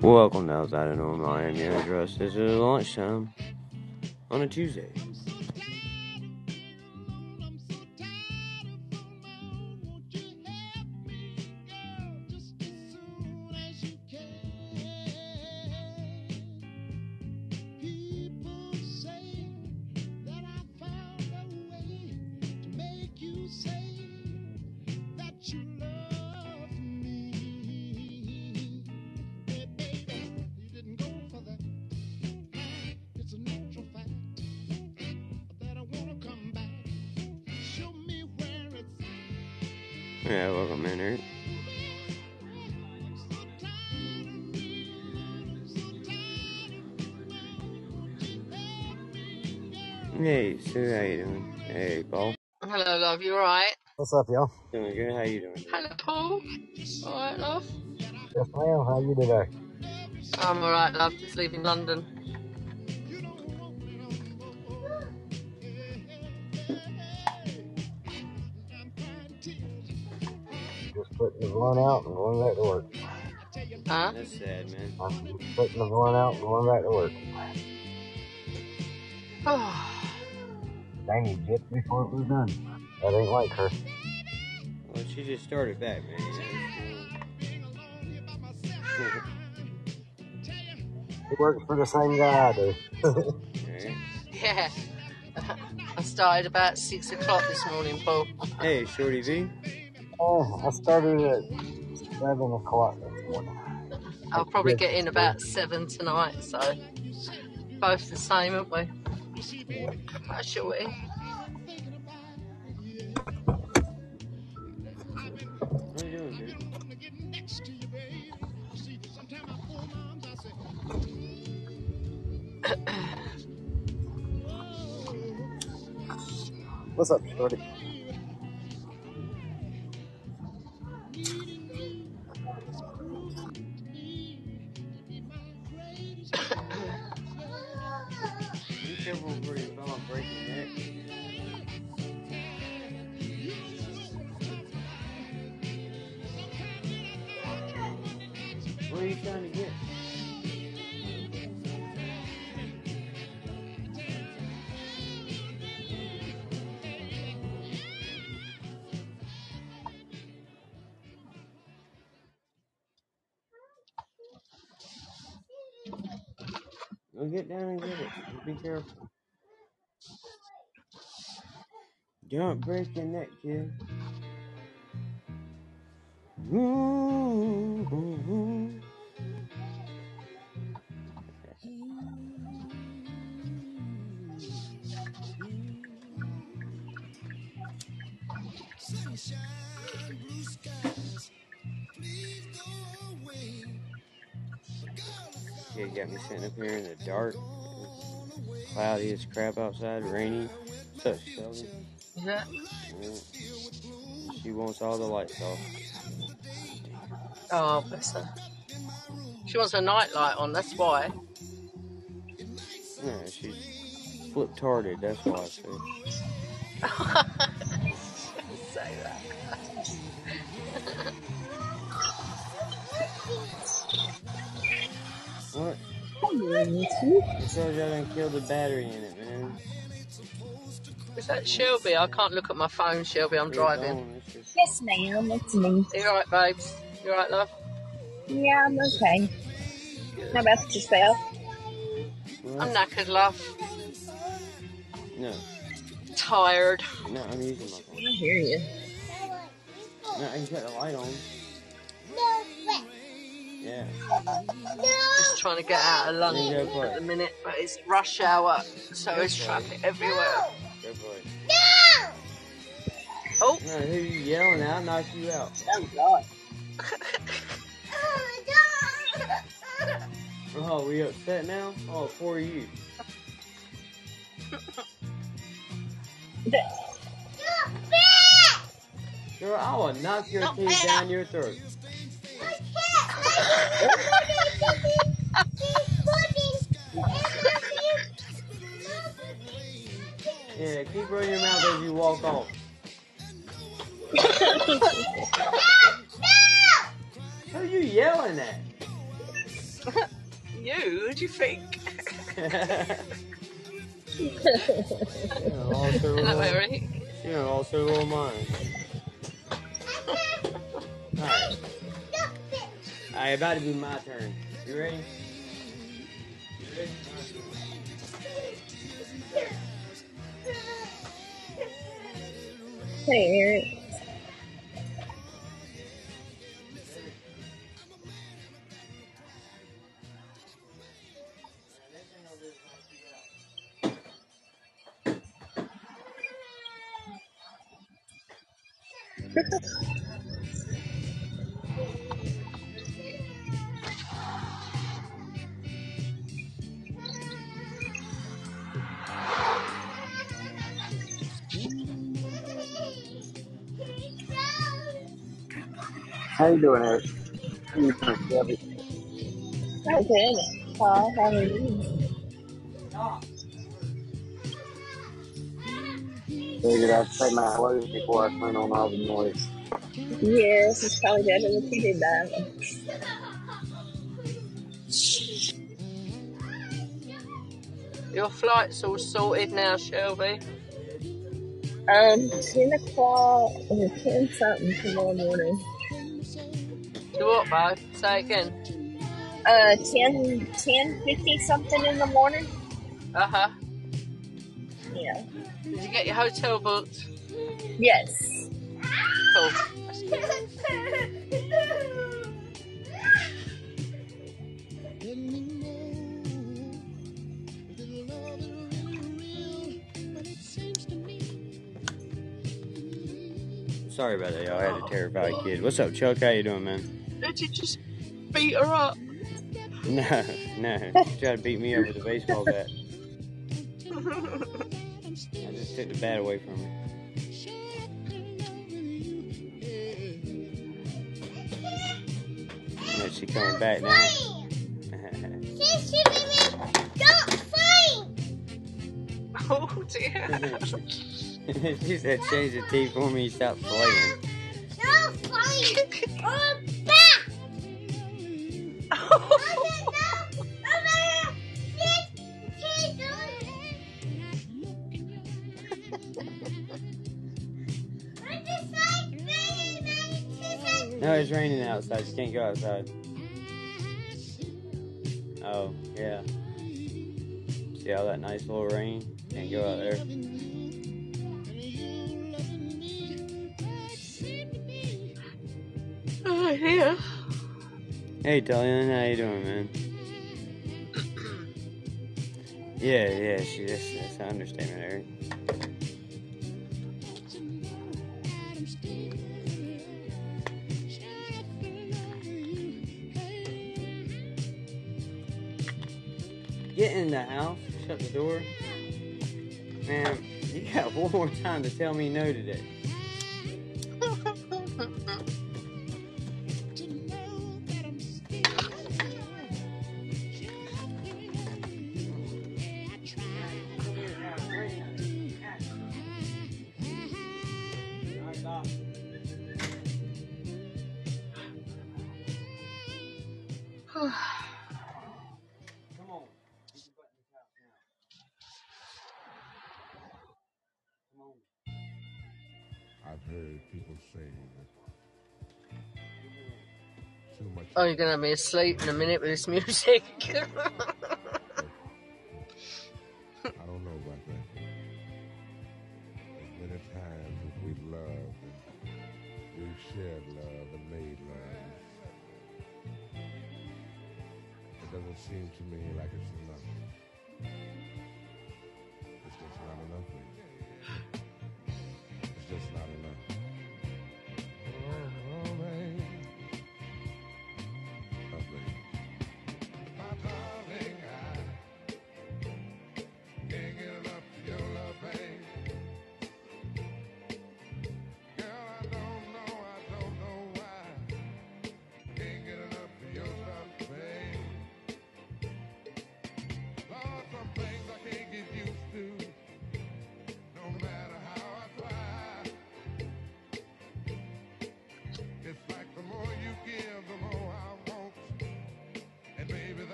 Welcome to Outside of Normal Miami address. This is lunchtime on a Tuesday. What's up, y'all? Doing good. How you doing? Hello, Paul. Alright, love. Yes, ma'am. How you today? I'm alright, love. Just leaving London. Just putting the blunt out and going back to work. Huh? That's sad, man. I'm just putting the blunt out and going back to work. Dang, you dipped before it was done. That ain't like her. Well, she just started back, man. He works for the same guy I do. Yeah. I started about six o'clock this morning, Paul. Hey, Shorty V. oh, I started at 7 o'clock this morning. I'll probably get in about seven tonight, so both the same, aren't we? Hi, Shorty. What's up, Shorty? Be careful. Don't break your neck, kid. Ooh. Yeah, got me sitting up here in the dark. Cloudy as crap outside, rainy. Such Shelby. Is that? Yeah. She wants all the lights off. Oh, bless her. She wants a night light on, that's why. Yeah, she's flip tarded, that's why I. Say Because I done killed the battery in it, man. Is that Shelby? I can't look at my phone, Shelby. I'm driving. on, it's Yes, ma'am, it's me. You alright, babes? You alright, love? Yeah, I'm okay. How about yourself? What? I'm knackered, love. No, Tired. no, I'm using my phone. I hear you. No, I can cut the light on. Yeah. Just trying to get out of London Yeah, at the minute, but it's rush hour, so there's traffic everywhere. Go for it. Oh, No, who you yelling at? Knock you out. Oh, God. Oh, we upset now? Oh, poor you. Girl, I will knock your teeth down your throat. Yeah, keep running your mouth as you walk off. Who are you yelling at? You? Who do you think? also, Hello, Eric. you know, also will mine. Alright. Alright, about to be my turn. You ready? You ready? Hey, Eric. How you doing, Eric? How you doing, Debbie? How good. Paul, how are you? Figured I'd say my hellos before I turn on all the noise. Yes, it's probably better that you did that. Your flight's all sorted now, Shelby. Um, 10 o'clock, or 10 something tomorrow morning. To what, Bo? Say again. Uh, 10, 10 50 something in the morning? Uh huh. Yeah. Did you get your hotel booked? Yes. Cool. Sorry about that, y'all. I had a terrified kid. What's up, Chuck? How you doing, man? Did you just beat her up? No, no. She tried to beat me up with a baseball bat. I just took the bat away from her. And she coming back now. Don't fight. Oh dear. she said, change the T for me, stop playing. No, outside. You can't go outside. Oh, yeah. See all that nice little rain? Can't go out there. oh dear. Hey, Dalian, how you doing, man? Yeah, yeah, she, that's, that's an understatement, Eric. In the house, shut the door. Man, you got one more time to tell me no today. Oh, you're gonna have me asleep in a minute with this music.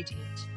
idiot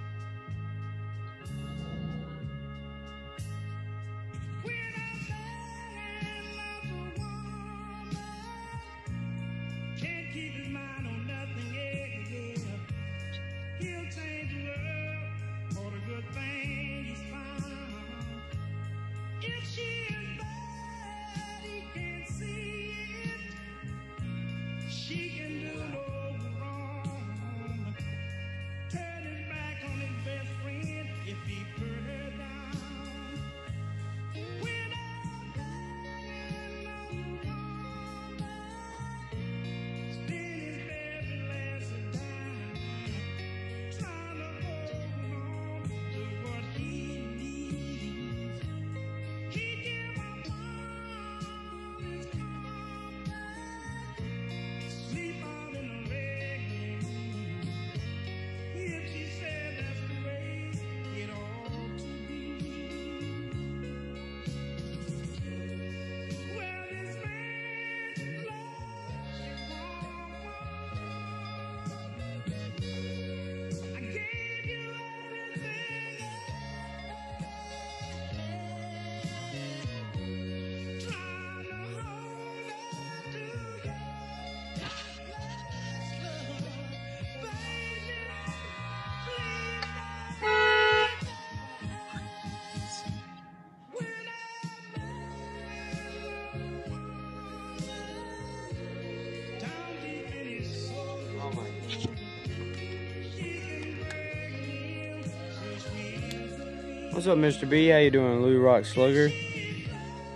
What's up, Mr. B? How you doing, Lou Rock Slugger? Hope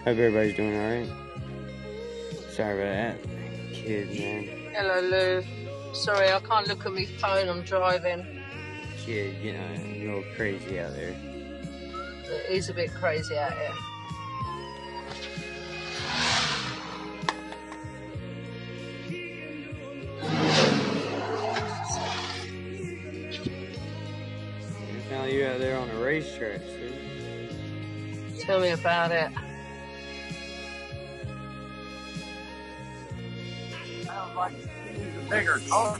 everybody's doing all right. Sorry about that. Kid, man. Hello, Lou. Sorry, I can't look at my phone. I'm driving. Kid, you know, you're crazy out there. It is a bit crazy out here. Tell me about it. Sounds like he's a bigger car.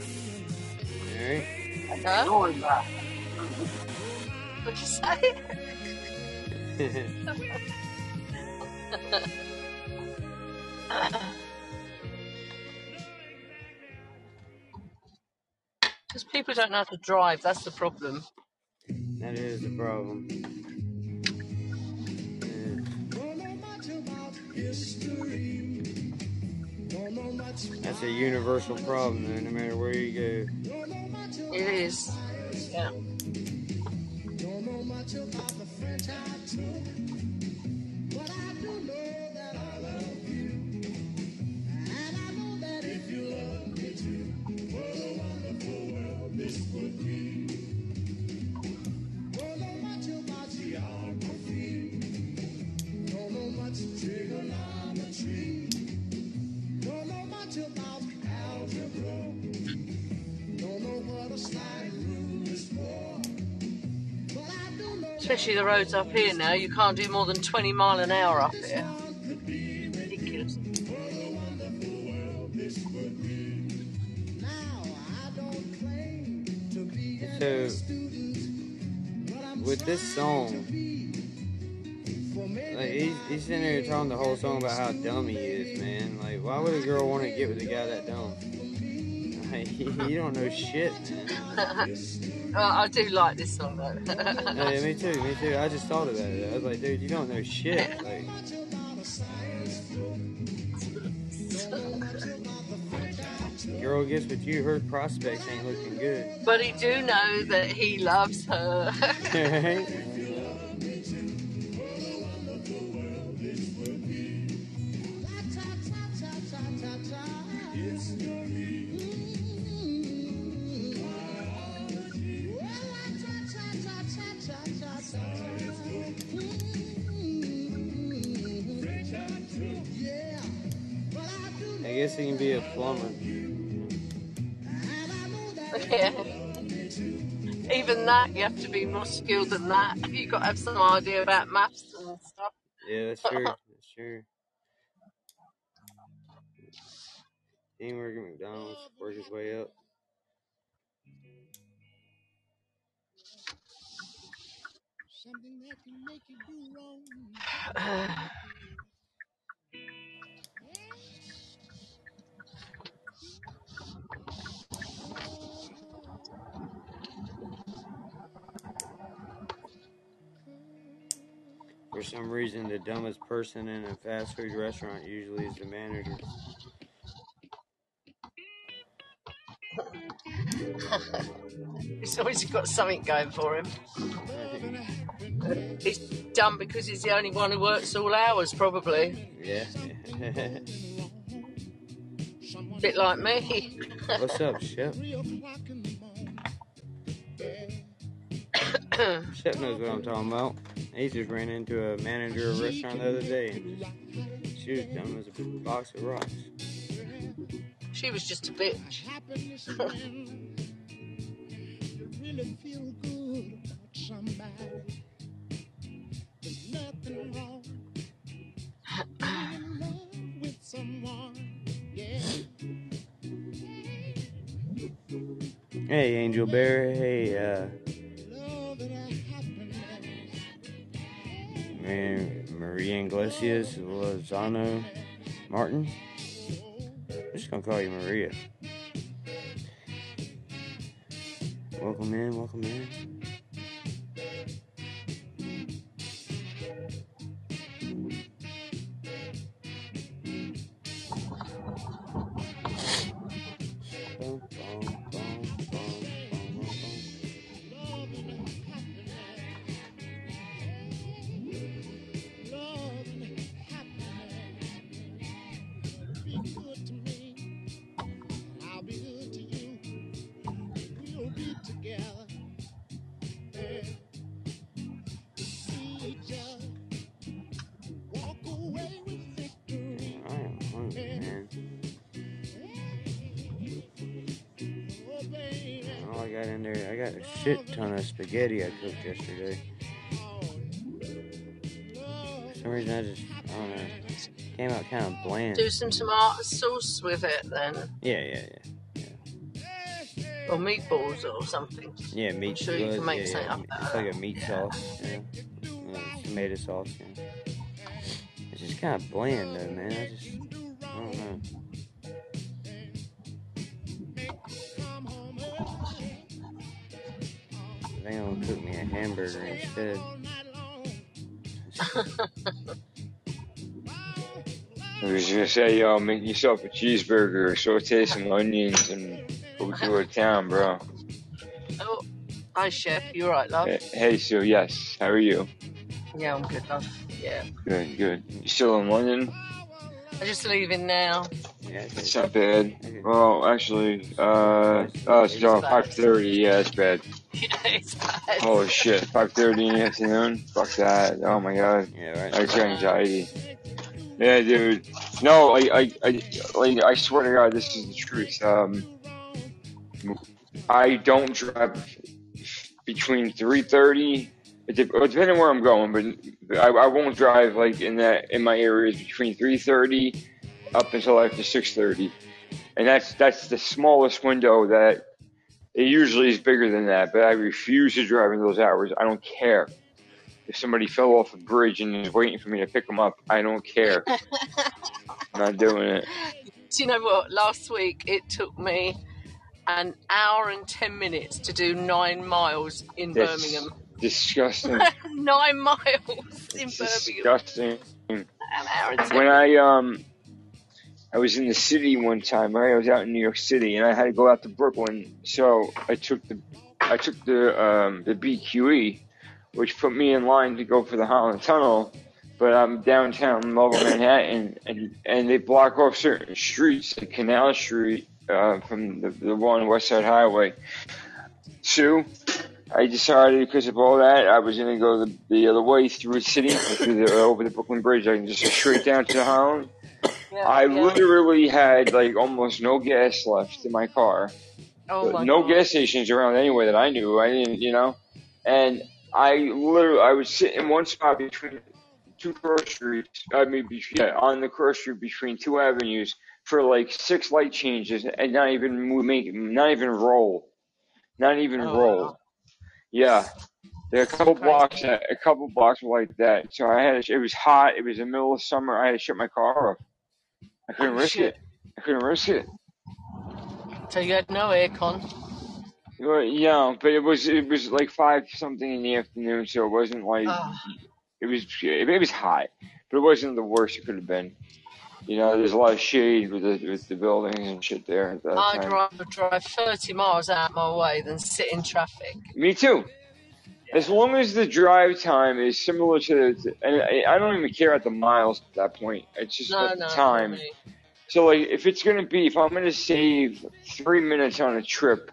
Alright. Huh? What'd you say? Because people don't know how to drive, that's the problem. That is the problem. That's a universal problem, though, no matter where you go. It is. Yeah. Especially the roads up here now, you can't do more than 20 mile an hour up here. Ridiculous. So, with this song, like he's, he's sitting there talking the whole song about how dumb he is, man. Like, why would a girl want to get with a guy that dumb? You don't know shit. Uh, I do like this song though. Yeah, me too, me too. I just thought about it. I was like, dude, you don't know shit. Like, girl gets with you, her prospects ain't looking good. but he do know that he loves her. Right? That, you have to be more skilled than that. You've got to have some idea about maths and stuff. Yeah, that's true. That's true. He ain't working at McDonald's, work his way up. For some reason, the dumbest person in a fast food restaurant usually is the manager. He's always got something going for him. He's dumb because he's the only one who works all hours, probably. yeah. bit like me. What's up, Shep? Shep knows what I'm talking about. He just ran into a manager of a restaurant the other day, and just, she was dumb as a box of rocks. she was just a bitch. really feel good about somebody. There's nothing wrong. In love with someone. Yeah. Hey, Angel Bear. Hey, uh, man, Maria Iglesias, Lozano, Martin. I'm just gonna call you Maria. Welcome in, welcome in. Spaghetti I cooked yesterday. For some reason, I just, I don't know, came out kind of bland. Do some tomato sauce with it then. Yeah, yeah, yeah. or meatballs or something. Yeah, meat. sure you can make yeah, something yeah, up It's like a meat sauce. Yeah. Uh, tomato sauce. Yeah. It's just kind of bland though, man. I just I don't know. I think I'm gonna cook me a hamburger instead. I was gonna say, yo, make yourself a cheeseburger, saute some onions, and go to a town, bro. Oh, hi, chef. You alright, love? Hey, hey, so yes, how are you? Yeah, I'm good, love. Yeah. Good, good. You still in London? I'm just leaving now. Yeah, it's not bad. Well, actually, uh, oh, it's uh, five thirty. Yeah, it's bad. Yeah, it's bad. Holy shit, five thirty in the afternoon. Fuck that. Oh my god, Yeah, right. I got anxiety. Yeah, dude. No, I, I, I, like, I swear to God, this is the truth. Um, I don't drive between three thirty. Depending where I'm going, but I, I won't drive like in that in my areas between three thirty up until after six thirty, and that's that's the smallest window that. It usually is bigger than that, but I refuse to drive in those hours. I don't care. If somebody fell off a bridge and is waiting for me to pick them up, I don't care. I'm not doing it. Do you know what? Last week it took me an hour and ten minutes to do nine miles in That's Birmingham. disgusting. nine miles in It's Birmingham. disgusting. An hour and ten When I um, I was in the city one time. Right, I was out in New York City, and I had to go out to Brooklyn. So I took the, I took the um the BQE, which put me in line to go for the Holland Tunnel. But I'm downtown Lower Manhattan, and and they block off certain streets, like Canal Street, uh, from the, the one West Side Highway. So I decided because of all that, I was gonna go the, the other way through the city, through the, over the Brooklyn Bridge. I can just go straight down to the Holland. Yeah, I yeah. literally had like almost no gas left in my car. Oh my no God. gas stations around anyway that I knew. I didn't, you know. And I literally, I was sitting in one spot between two cross streets. I mean, be- yeah, on the cross street between two avenues for like six light changes and not even mo- make, not even roll, not even Oh, roll. wow. Yeah. There are a couple blocks, a couple blocks like that. So I had, to, it was hot. It was the middle of summer. I had to shut my car off. I couldn't Oh, risk shit. it. I couldn't risk it. So you had no aircon. Well, yeah, but it was it was like five something in the afternoon, so it wasn't like Oh, it was it was hot, but it wasn't the worst it could have been. You know, there's a lot of shade with the with the buildings and shit there at that I'd time. rather drive 30 miles out my way than sit in traffic. Me too. As long as the drive time is similar to, the, and I, don't even care at the miles at that point. It's just No, the time. me. So like, if it's gonna be, if I'm gonna save three minutes on a trip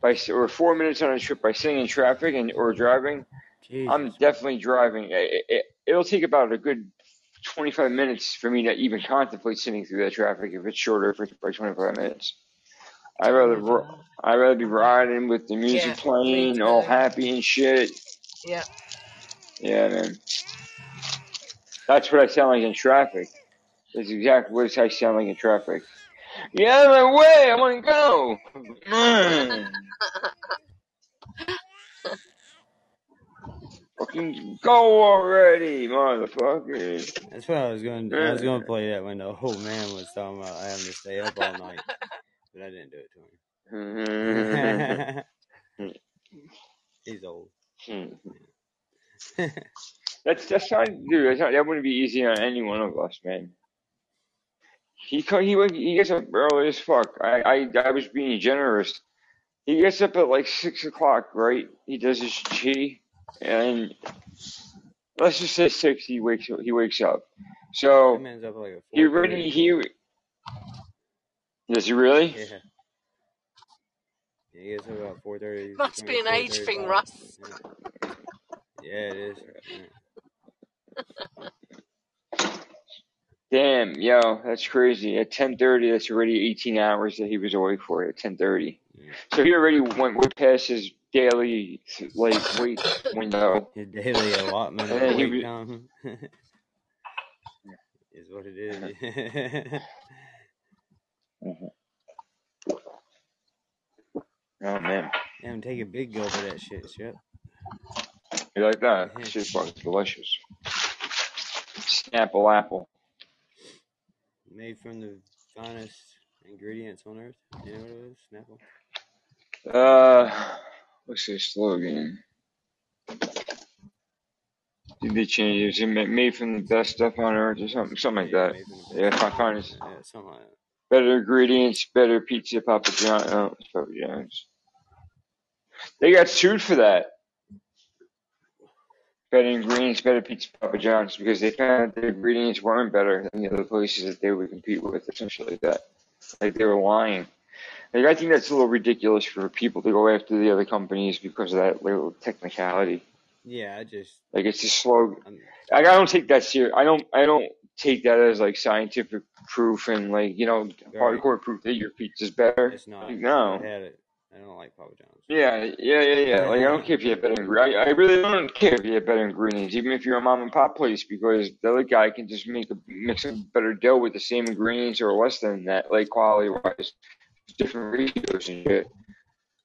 by or four minutes on a trip by sitting in traffic and or driving, Jesus. I'm definitely driving. It, it, it'll take about a good 25 minutes for me to even contemplate sitting through that traffic if it's shorter for, by 25 minutes. I'd Oh rather ro- I'd rather be riding with the Yeah, music me playing, all too. happy and shit. Yeah. Yeah, man. That's what I sound like in traffic. That's exactly what I sound like in traffic. Get out of my way! I want to go. Fucking go already, motherfucker. That's what I was going. I was going to play that when the old man was talking about having to stay up all night, but I didn't do it to him. Mm-hmm. He's old. Mm-hmm. that's that's not, dude. That's not, that wouldn't be easy on any one of us, man. He he he gets up early as fuck. I I I was being generous. He gets up at like six o'clock, right? He does his chi, and let's just say six. He wakes he wakes up. So man's up at like a he already he does he really? Yeah. Yeah, he gets up about four thirty. Must be an age thing, Russ. Yeah, it is. Yeah. Damn, yo, that's crazy. At ten thirty, that's already eighteen hours that he was awake for. At ten thirty, Yeah. so he already went way past his daily like wait window. His daily allotment of And then he wake was- time is what it is. Oh man, Damn, take a big gulp of that shit. Shit. you like that? That shit's fucking delicious. Snapple apple. Made from the finest ingredients on earth. You know what it is? Snapple. Uh, what's the slogan? Did they change it? Is it made from the best stuff on earth or something? Something like that. made from the best Yeah, stuff I find it's Yeah, something like that. Better ingredients, better pizza, Papa John. Oh, Papa John's. They got sued for that. Better ingredients, better pizza, Papa John's, because they found that the ingredients weren't better than the other places that they would compete with, or something like that. Like they were lying. Like I think that's a little ridiculous for people to go after the other companies because of that little technicality. Yeah, I just. Like it's a slow. I'm, Like I don't take that serious. I don't. I don't take that as like scientific proof and like you know Right. hardcore proof that your pizza's better. it's not. Like, no. had it. I don't like Papa John's. Yeah, yeah, yeah, yeah. Like I don't care if you have better ingredients. I, I really don't care if you have better ingredients, even if you're a mom and pop place, because the other guy can just make a mix a better dough with the same ingredients or less than that, like quality wise, different ratios and shit.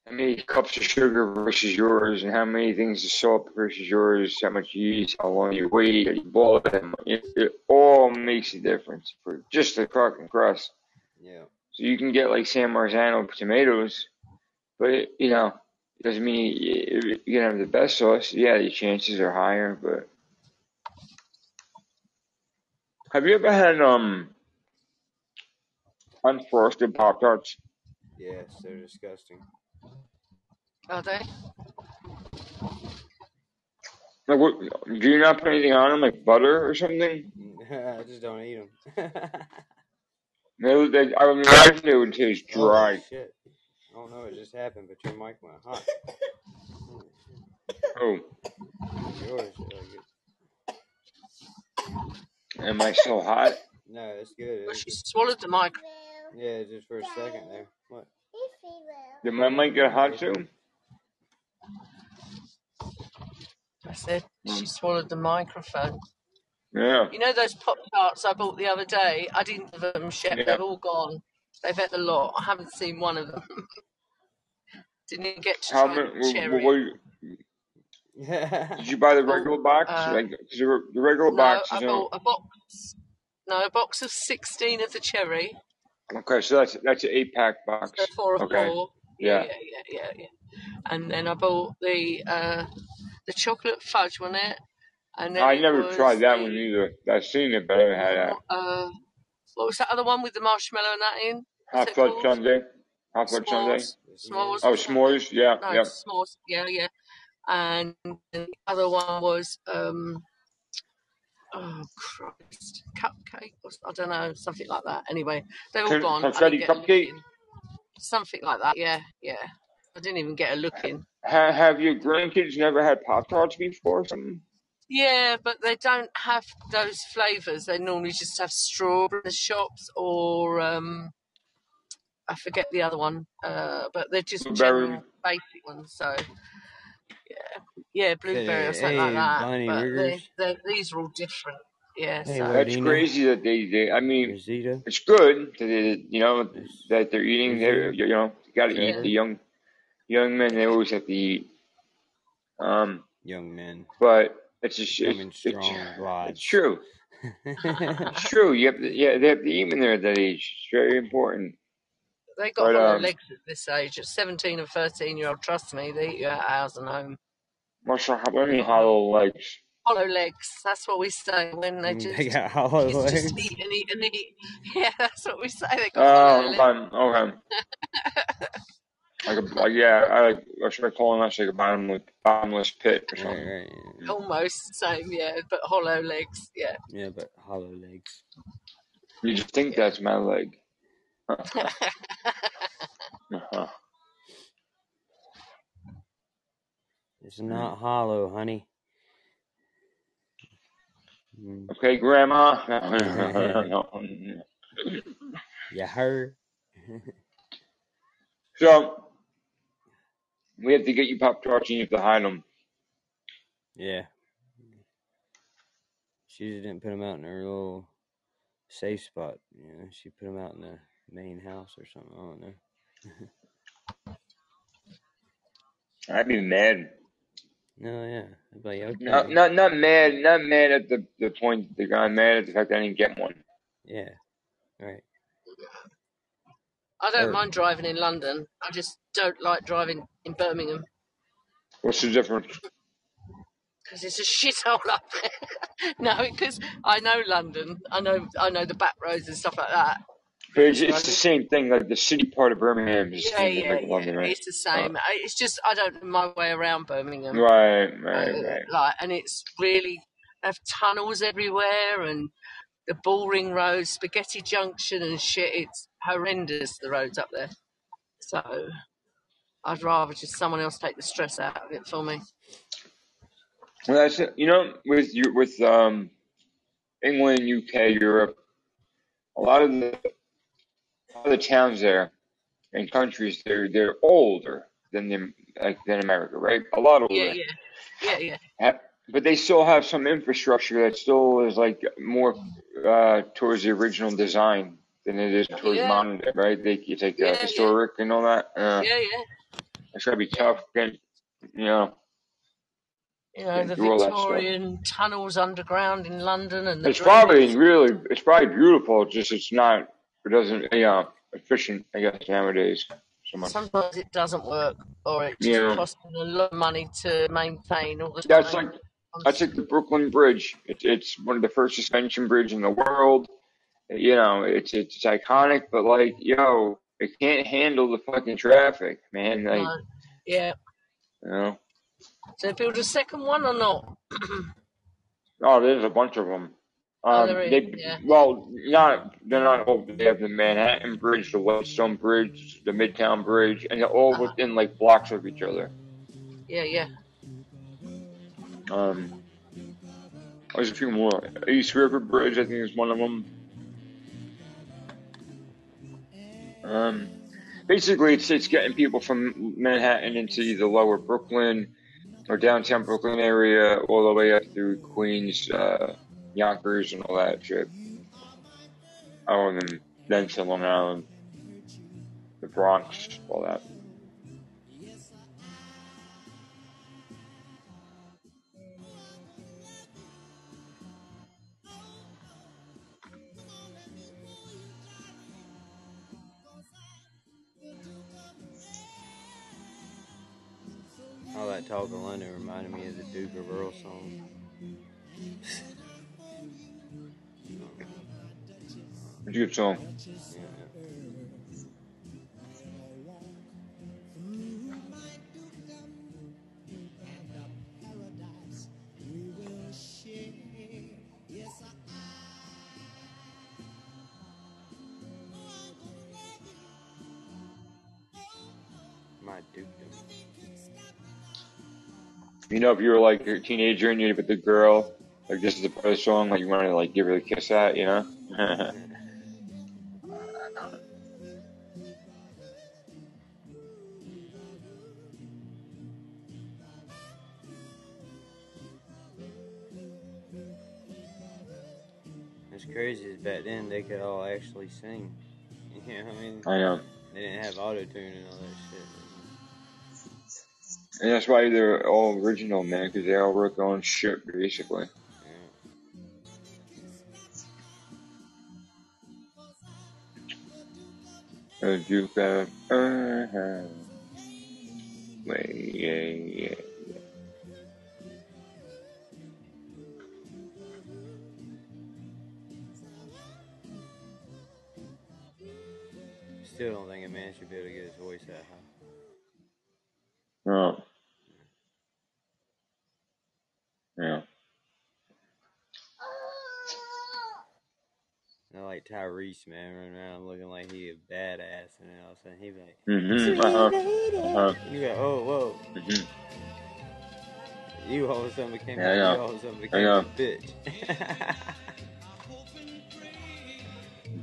How many cups of sugar versus yours, and how many things of salt versus yours, how much you eat, how long you wait, how you boil it, it, it all makes a difference for just the fucking crust. Yeah. So you can get like San Marzano tomatoes, but you know, it doesn't mean you, you can have the best sauce. Yeah, your chances are higher, but have you ever had um unfrosted Pop Tarts? Yes, they're disgusting. Are they? Like, what, do you not put anything on them, like butter or something? I just don't eat them. They, they, I would imagine they would taste oh dry. shit! I don't know. It just happened, but your mic went hot. Oh. Yours. am I so hot? No, it's good. Well, It's she just swallowed the mic. yeah, just for a second there. What? Did my mic get hot too? I said Mm. she swallowed the microphone. Yeah. You know those pop tarts I bought the other day? I didn't have them yet. Yeah. They've all gone. They've had the lot. I haven't seen one of them. didn't even get to How try many? the What, cherry. what, did you buy the regular box? Uh, like, the regular no, box I bought a box. No, a box of sixteen of the cherry. Okay, so that's that's an eight pack box. So four of Okay. four. Yeah, Yeah. yeah, yeah. And then I bought the uh, the chocolate fudge one it, and then I it never was tried that one either. I've seen it, but I haven't had that. uh, what was that other one with the marshmallow and that in? What's Hot it fudge called? sundae. Hot fudge sundae. S'mores. S'mores Oh, or s'mores. Yeah, No, yeah. s'mores. Yeah, yeah. And the other one was um, oh Christ, cupcake. Or, s- I don't know, something like that. Anyway, they're all Con- gone. I didn't confetti get cupcake. in. Something like that. Yeah, yeah. I didn't even get a look in. Ha- have your grandkids never had Pop Tarts before? or Something? Yeah, but they don't have those flavours. They normally just have strawberry in the shops or um, I forget the other one. Uh, but they're just Blueberry. general basic ones. So yeah, yeah, blueberry or Hey, something like that. Bunny But they, Riggers. they, these are all different. Yeah, Hey, That's Rodina. crazy that they, they. I mean, Rosita. it's good that they, you know that they're eating. They're, you know, you got to eat the young young men. They always have to eat. Um, Young men. but it's just Young it's and it's, strong it's true. It's true. You have to, yeah, they have to eat when they're at that age. It's very important. they got But hollow um, legs at this age. At 17 and 13 year old, trust me, they eat you out of house and home. what's the, what do you mean hollow legs? Hollow legs. That's what we say when they they just got hollow kids just eat and eat and eat. Yeah, that's what we say. They got hollow Oh, legs. okay, okay. Like a, like yeah, I like what should I call it? Like a bottomless bottomless pit or Right, something. right. yeah. Almost same, yeah, but hollow legs. Yeah. Yeah, but hollow legs. You just think Yeah. that's my leg. Uh-huh. It's not hollow, honey. Mm. Okay, Grandma. yeah, her. so we have to get you pop tarts and you have to hide them. yeah. She just didn't put them out in her little safe spot. You know, she put them out in the main house or something. I don't know. I'd be mad. No, yeah. I'd be like, Not okay. not not mad. Not mad at the the point that the guy. Mad at the fact that I didn't get one. Yeah. Right. I don't Or mind driving in London. I just don't like driving in Birmingham What's the difference? because it's a shithole up there. no, because I know London. I know I know the back roads and stuff like that. It's, it's the same thing. Like the city part of Birmingham is yeah, yeah, like yeah. London, right? It's the Uh, same. I- It's just I don't know my way around Birmingham. right, Uh, right, right. like, and it's really they have tunnels everywhere and the Bullring Road, Spaghetti Junction, and shit. It's horrendous the roads up there. So I'd rather just someone else take the stress out of it for me. Well, that's it. You know, with you with um England, UK, Europe, a lot of the the towns there and countries they're they're older than the like than America, right? A lot Yeah, older. yeah, yeah, yeah. Ha- But they still have some infrastructure that still is like more uh, towards the original design than it is towards Yeah, modern, right? They you take uh, yeah, yeah, historic and all that. Uh, yeah, yeah. it's gotta be tough getting, you know, You know, the through all that stuff. Victorian tunnels underground in London and the It's probably really, it's probably beautiful. Just it's not, it doesn't, yeah, efficient. I guess nowadays so. Sometimes it doesn't work, or it just Yeah, costs a lot of money to maintain all the that's time. like that's like the Brooklyn Bridge. It's it's one of the first suspension bridge in the world. You know, it's it's iconic, but like, yo, it can't handle the fucking traffic, man. Like, No. Yeah. you know, So build a second one or not? oh, there's a bunch of them. Oh, Um, is. they Yeah. well, not they're not all. They have the Manhattan Bridge, the Whitestone Bridge, the Midtown Bridge, and they're all Uh-huh. within like blocks of each other. Yeah, yeah. Um, there's a few more. East River Bridge, I think, is one of them. Um, basically, it's it's getting people from Manhattan into either Lower Brooklyn or downtown Brooklyn area, all the way up through Queens, uh, Yonkers, and all that shit. Oh, and then then to Long Island, the Bronx, all that. all that talk of London reminded me of the Duke of Earl song. Good song. My dukedom. You know, if you were like a teenager and you're with the girl, like this is the part of the song, like you want to like give her a kiss at, you know? crazy is back then they could all actually sing. You know what I mean? I know. They didn't have auto tune and all that shit. And that's why they're all original, man, because they all wrote their own shit, basically. Yeah. Duke, uh, uh, yeah, yeah. Still don't think a man should be able to get his voice that high. Oh, yeah. Not like Tyrese, man, running around looking like he a badass, and then all of a sudden he be like, Mm-hmm. Uh-huh. Uh-huh. You go, oh, whoa. Mm-hmm. You all of a sudden became, Yeah, I you all of a sudden I became a bitch.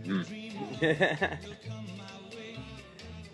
Mm-hmm.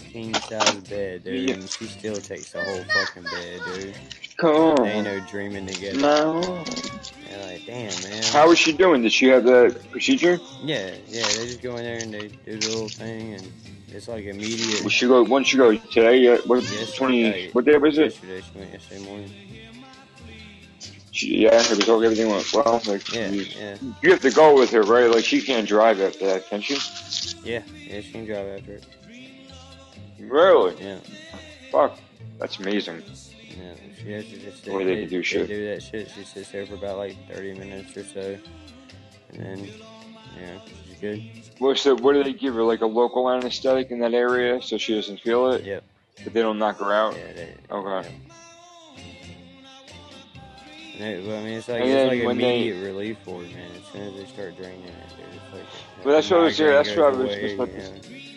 king size bed, dude, Yeah. and she still takes the whole fucking bed, dude. Come They ain't no dreaming together. No. They're like, damn, man. How is she doing? Did she have the procedure? Yeah, yeah, they just go in there and they do the little thing, and it's like immediate. Will she go? When she go today? Uh, what twenty? What day was it? Yesterday, she went yesterday morning. She, yeah, it was all everything went well. Like Yeah, you, yeah, you have to go with her, right? Like she can't drive after that, can she? yeah, yeah, she can drive after it. Really? Yeah, Fuck, that's amazing. yeah, she has to just The way they can do shit. do that shit. She sits there for about like 30 minutes or so, and then, yeah, she's good. What's the, what do they give her? Like a local anesthetic in that area so she doesn't feel it, Yep, but they don't knock her out. yeah, they, Okay. yeah. It- well, I mean, it's like And it's like when they- immediate relief for it, man. As soon as they start draining it, dude, it's like. Well, that's what I was saying, that's what I was just away, about to- you know.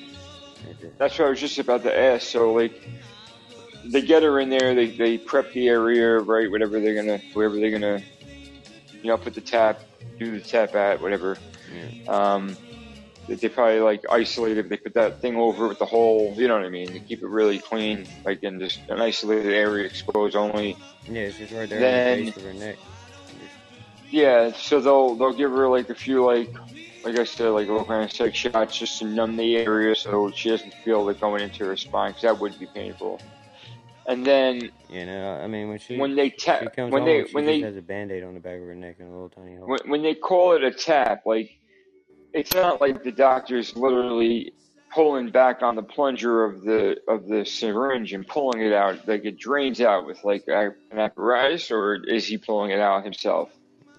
That's what I was just about to ask. So like, they get her in there, they they prep the area, right? Whatever they're gonna, wherever they're gonna, you know, put the tap, do the tap at, whatever. Yeah. Um, they, they probably like isolate it. They put that thing over with the hole. You know what I mean? They keep it really clean, like in just an isolated area, exposed only. Yeah, it's just right there Then- the base of her neck. Yeah, so they'll they'll give her like a few like like I said like local anesthetic shots just to numb the area so she doesn't feel it going into her spine because that would be painful. And then You know, I mean, when she when they tap when home, they when they has a band-aid on the back of her neck and a little tiny hole. when, when they call it a tap, like it's not like the doctor's literally pulling back on the plunger of the of the syringe and pulling it out like it drains out with like a- an apparatus, or is he pulling it out himself?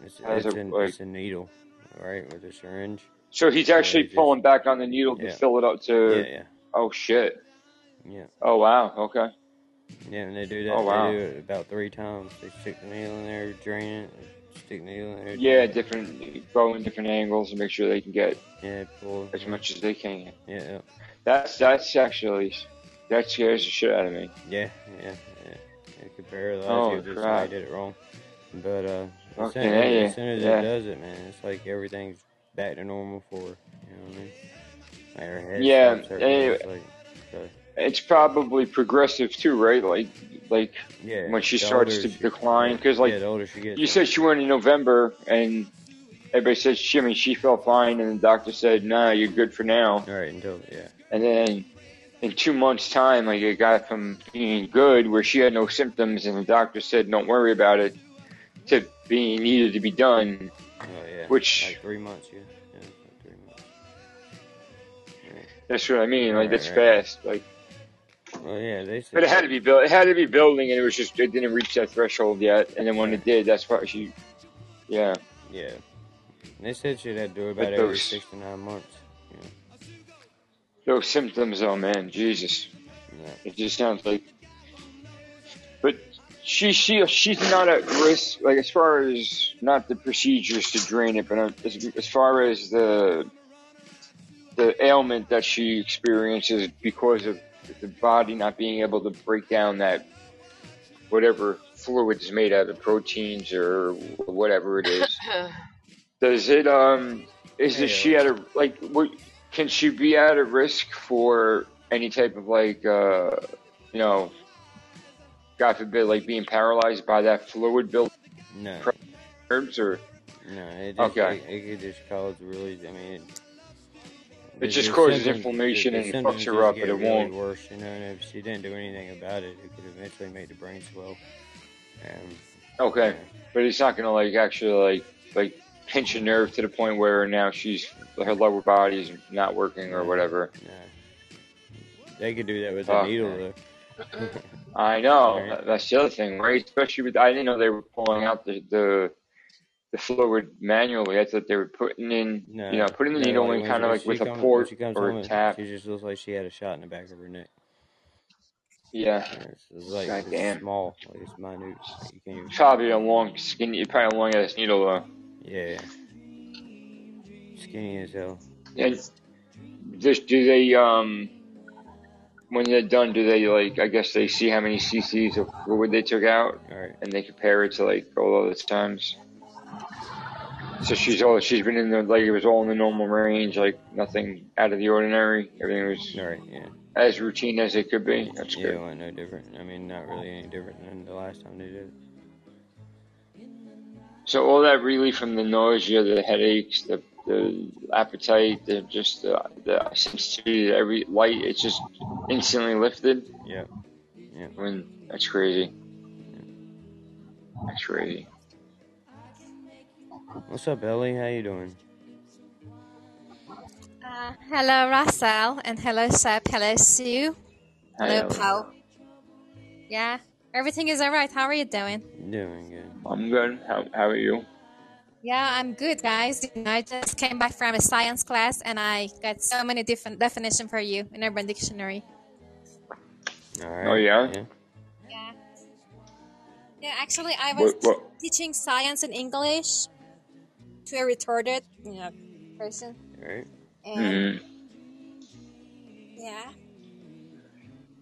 It's, it's, a, a, like- it's a needle, right, with a syringe. So he's actually just- pulling back on the needle to Yeah. fill it up to. Yeah, yeah, Oh shit! yeah, Oh wow. Okay. yeah. And they do that. Oh, wow. They do it about three times. They stick the needle in there, drain it, stick the needle in there. Yeah, different go in different angles and make sure they can get Yeah, pull. as much as they can. Yeah, yeah, That's that's actually that scares the shit out of me. yeah, yeah. yeah. It could paralyze Oh, you if it's- I did it wrong. But uh, as, Okay, soon, yeah, as soon as yeah. it does it, man, it's like everything's back to normal for. You know what I mean? Like her head Yeah, anyway. Eh, it's like, so, It's probably progressive too, right? Like like yeah. when she starts to she- decline, 'cause, like, yeah, the older she gets, you said she went in November and everybody said she I mean she felt fine and the doctor said, Nah, you're good for now. all right until yeah, And then in two months' time, like it got from being good, where she had no symptoms, and the doctor said, "Don't worry about it," to being needed to be done. oh yeah, Which- like three months, yeah, yeah, like three months. That's what I mean. Like Right, that's right. fast. Like, Well, yeah, they said, but it had to be built. It had to be building, and it was just it didn't reach that threshold yet. And then when it did, that's why she, yeah. yeah. They said she'd have to do about every six to nine months. Those symptoms, oh man, Jesus, Yeah, it just sounds like. But she she she's not at risk. Like as far as not the procedures to drain it, but uh, as, as far as the the ailment that she experiences because of the body not being able to break down that whatever fluid is made out of proteins or whatever it is. Does it um is Yeah. it she at a like what, can she be at a risk for any type of like uh you know God forbid like being paralyzed by that fluid build. no, herbs or no, it just, Okay. it, it could just cause really, I mean. It, It just causes inflammation and fucks her up, but it really won't. Worse, you know, and if she didn't do anything about it, it could eventually make the brain swell. And, okay but it's not gonna like actually like like pinch a nerve to the point where now she's her lower body is not working or whatever No. They could do that with a needle, man. though. I know that's the other thing right especially with I didn't know they were pulling out the the the fluid manually I thought they were putting in No, you know putting the no, needle in kind of like with a port she comes or a tap She just looks like she had a shot in the back of her neck. yeah It's, it's like God damn. small, like it's minute. You can't even. probably a long skinny probably a long ass needle though Yeah. Skinny as hell. And just do they um when they're done, do they like? I guess they see how many cc's of fluid they took out, right. and they compare it to like all other times. So she's all she's been in the like it was all in the normal range, like nothing out of the ordinary. Everything was All right. Yeah. as routine as it could be. That's Yeah, good. wasn't no different. I mean, not really any different than the last time they did it. So all that really from the nausea, the headaches, the the appetite, the just the, the sensitivity, to every light, it's just instantly lifted. Yeah. When that's crazy. That's crazy. What's up, Ellie? How you doing? Uh, hello, Russell, and hello, Seb. Hello, Sue. Hello, Ellie. Paul. Yeah, everything is alright. How are you doing? Doing good. I'm good. How how are you? Yeah, I'm good, guys. You know, I just came back from a science class, and I got so many different definitions for you in Urban Dictionary. All right. Oh yeah. Yeah. Yeah. Yeah, actually, I was What what? teaching science and English to a retarded, you know, person, All right. and hmm yeah.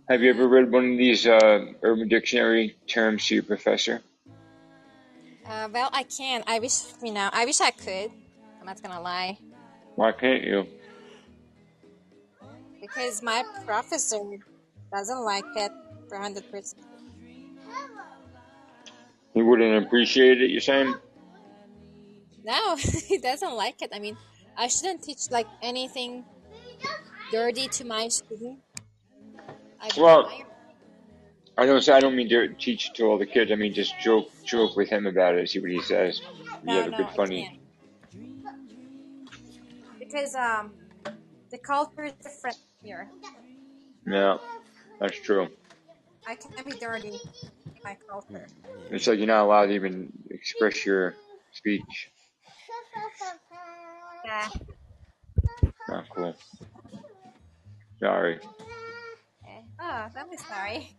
Have you ever read one of these uh, Urban Dictionary terms to your professor? Uh, well, I can. I wish, you know, I wish I could. I'm not gonna lie. Why can't you? Because my professor doesn't like it for 100%. He wouldn't appreciate it. You're saying? No, he doesn't like it. I mean, I shouldn't teach like anything dirty to my student. I Well, mind. I don't say I don't mean to teach it to all the kids. I mean just joke joke with him about it. See what he says. You No, have a good funny. Because um, the culture is different here. Yeah, that's true. I can't be dirty in my culture. It's like you're not allowed to even express your speech. Yeah. Not cool. Sorry. Okay. Oh, that was sorry.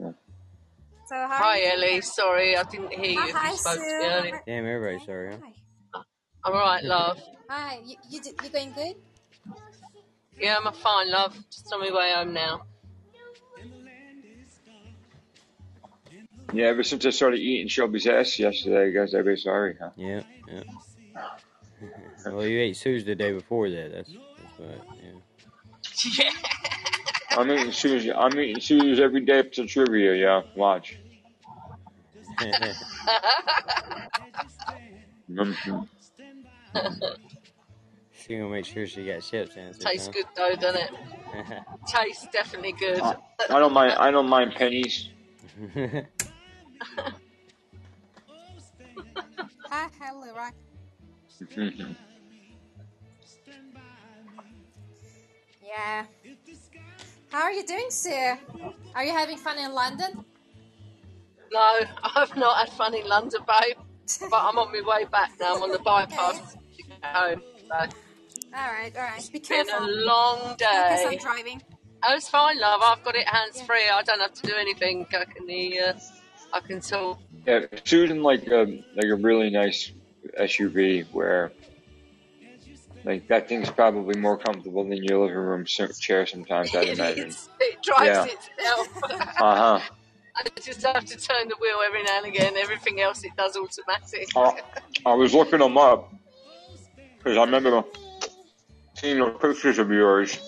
Yeah. So how Hi, you? Ellie. Sorry, I didn't hear you Hi, hi, you spoke to me Sue. earlier. Damn, everybody's sorry, huh? Hi. I'm alright, love. Hi. You you d- you going good? Yeah, I'm a fine, love. Just on my way home now. Yeah, ever since I started eating Shelby's ass yesterday, I guess everybody's sorry, huh? Yeah. Yeah. well, you ate Sue's the day before that. That's that's what. Yeah. Yeah. I'm eating Sue's. I'm eating Sue's every day up to trivia. Yeah, watch. Mhm. she gonna make sure she got chips answers, Tastes huh? good though, doesn't it? Tastes definitely good. I I don't mind. I don't mind pennies. Hi, hello, Rock. Yeah. How are you doing, Sue? Are you having fun in London? No, I've not had fun in London, babe. But I'm on my way back now. I'm on the bypass to get home. So All right, all right. Be it's been a long Focus on day. driving. Oh, it's fine, love. I've got it hands free. I don't have to do anything. I can the uh, I can talk. Yeah, Sue's in like a like a really nice SUV where like that thing's probably more comfortable than your living room chair sometimes. I'd imagine. It drives Yeah. itself. Uh huh. I just have to turn the wheel every now and again. Everything else it does automatic. I, I was looking them up because I remember seeing the pictures of yours,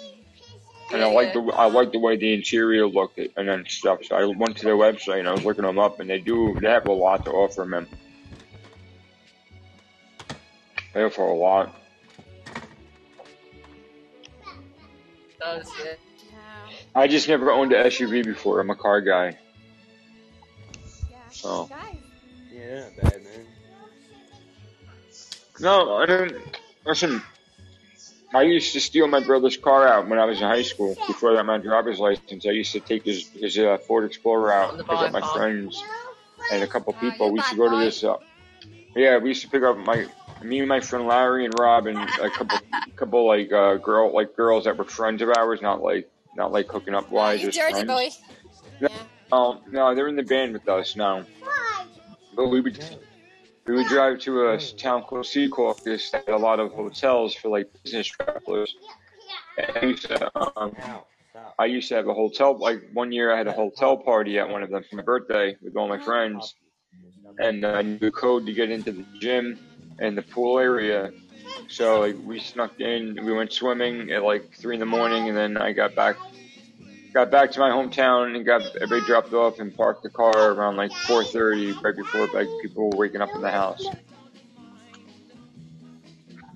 and Yeah, I like the I like the way the interior looked and then stuff. So I went to their website and I was looking them up, and they do they have a lot to offer, man. They offer a lot. Does, yeah. Yeah. I just never owned an SUV before. I'm a car guy. Yeah. Guys. yeah, bad, man. No, I didn't. Listen, I used to steal my brother's car out when I was in high school. Before I got my driver's license, I used to take his his uh, Ford Explorer out, On the pick up my friends and a couple people. you We used to go to this. Uh, yeah, we used to pick up my me and my friend Larry and Rob and a couple couple like uh, girl like girls that were friends of ours, not like not like hooking up wise, just dirty friends. boy. No, Yeah. um, no, they're in the band with us now. But we would we would drive to a town called Secaucus that had a lot of hotels for like business travelers. I used to, um, I used to have a hotel. Like one year, I had a hotel party at one of them for my birthday with all my friends, and uh, I knew the code to get into the gym and the pool area. So like we snuck in, we went swimming at like three in the morning, and then I got back, got back to my hometown and got everybody dropped off and parked the car around like 4:30, right before like people were waking up in the house.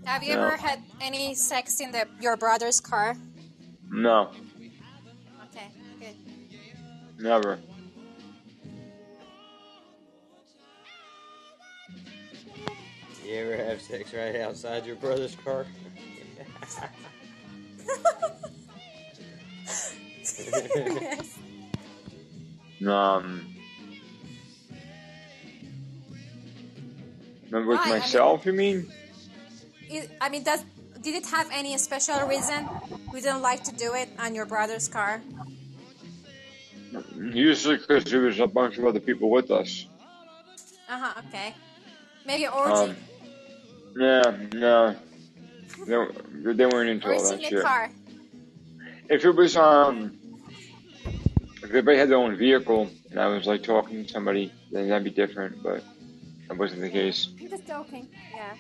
Have you No. ever had any sex in the your brother's car? No, Okay, good. never. You ever have sex right outside your brother's car? yes. Um, remember with Why? I mean- myself? You mean? It, I mean, does did it have any special reason we didn't like to do it on your brother's car? Usually because there was a bunch of other people with us. Uh huh. Okay. Maybe orgy. Um, yeah, no, they, they weren't into all orgy that shit. car. If it was um, if everybody had their own vehicle and I was like talking to somebody, then that'd be different. But that wasn't the case. I'm just joking. Yeah.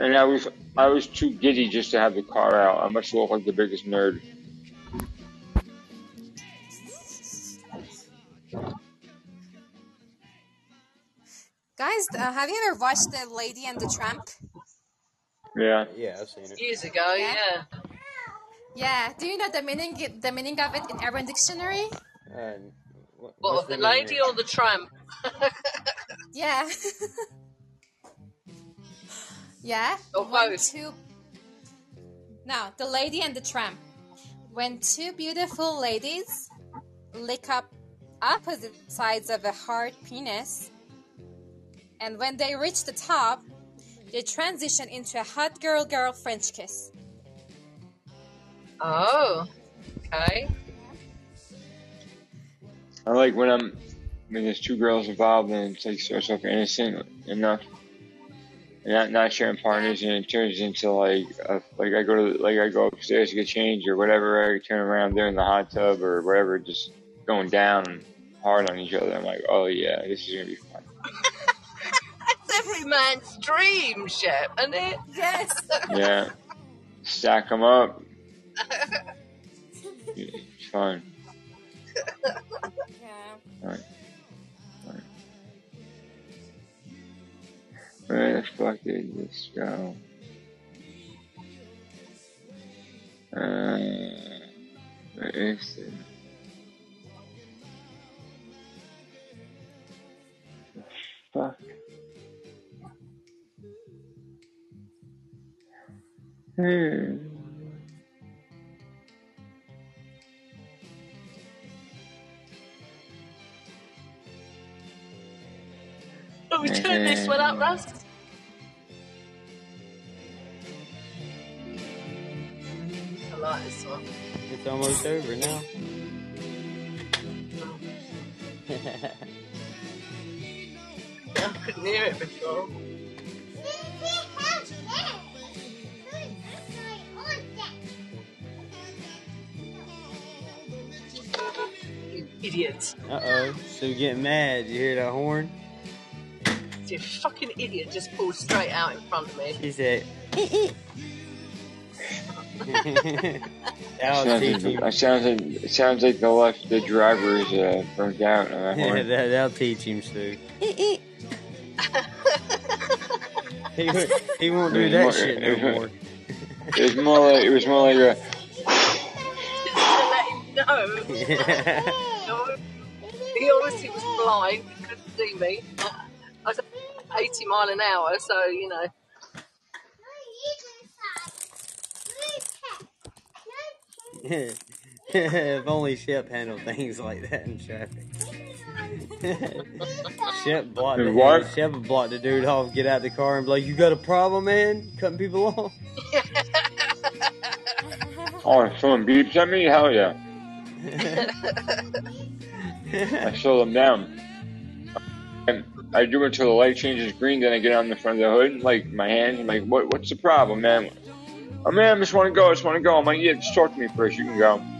And I was I was too giddy just to have the car out. I must look like the biggest nerd. Guys, uh, have you ever watched The Lady and the Tramp? Yeah. yeah, I've seen it. Years ago, Yeah. yeah. Yeah. Do you know the meaning the meaning of it in Urban Dictionary? Uh, what, What, what's the lady of- or the tramp? Yeah. yeah. Or when both. two. No, the lady and the tramp. When two beautiful ladies lick up opposite sides of a hard penis, and when they reach the top, they transition into a hot girl girl French kiss. Oh, okay. I like when I'm when there's two girls involved and it's like starts off innocent enough, and not not sharing partners, and it turns into like a, like I go to like I go upstairs to get changed or whatever. I turn around there in the hot tub or whatever, just going down hard on each other. I'm like, oh yeah, this is gonna be fun. That's every man's dream, Shep, isn't it? Yes. Yeah, stack them up. It's fun. yeah. Where the fuck did this go? Uh, where is it? The fuck? Hmm. Will we turn this one up, Russ? I like this one. It's almost over now. I couldn't hear it before. You idiot. uh oh. So getting mad. You hear that horn? You fucking idiot just pulled straight out in front of me. She said. That'll Sounds teach like, it sounds like sounds like the left the driver is uh, burnt out On that yeah, that, that'll teach him, Stu. he, won't- he won't do that shit no more. It was more like it was more like a Just to let him know. No, he obviously was blind, he couldn't see me. I was 80 mile an hour, so you know. if only Shep handled things like that in traffic. Shep blocked the What? Shep would block the dude off, get out the car, and be like, "You got a problem, man? Cutting people off?" oh if someone beeps at me hell yeah I slow them down. And I do it until the light changes green, then I get on the front of the hood, like my hands, I'm like, what, what's the problem, man? oh man, I just want to go, I just want to go. I'm like, yeah, just talk to me first. You can go.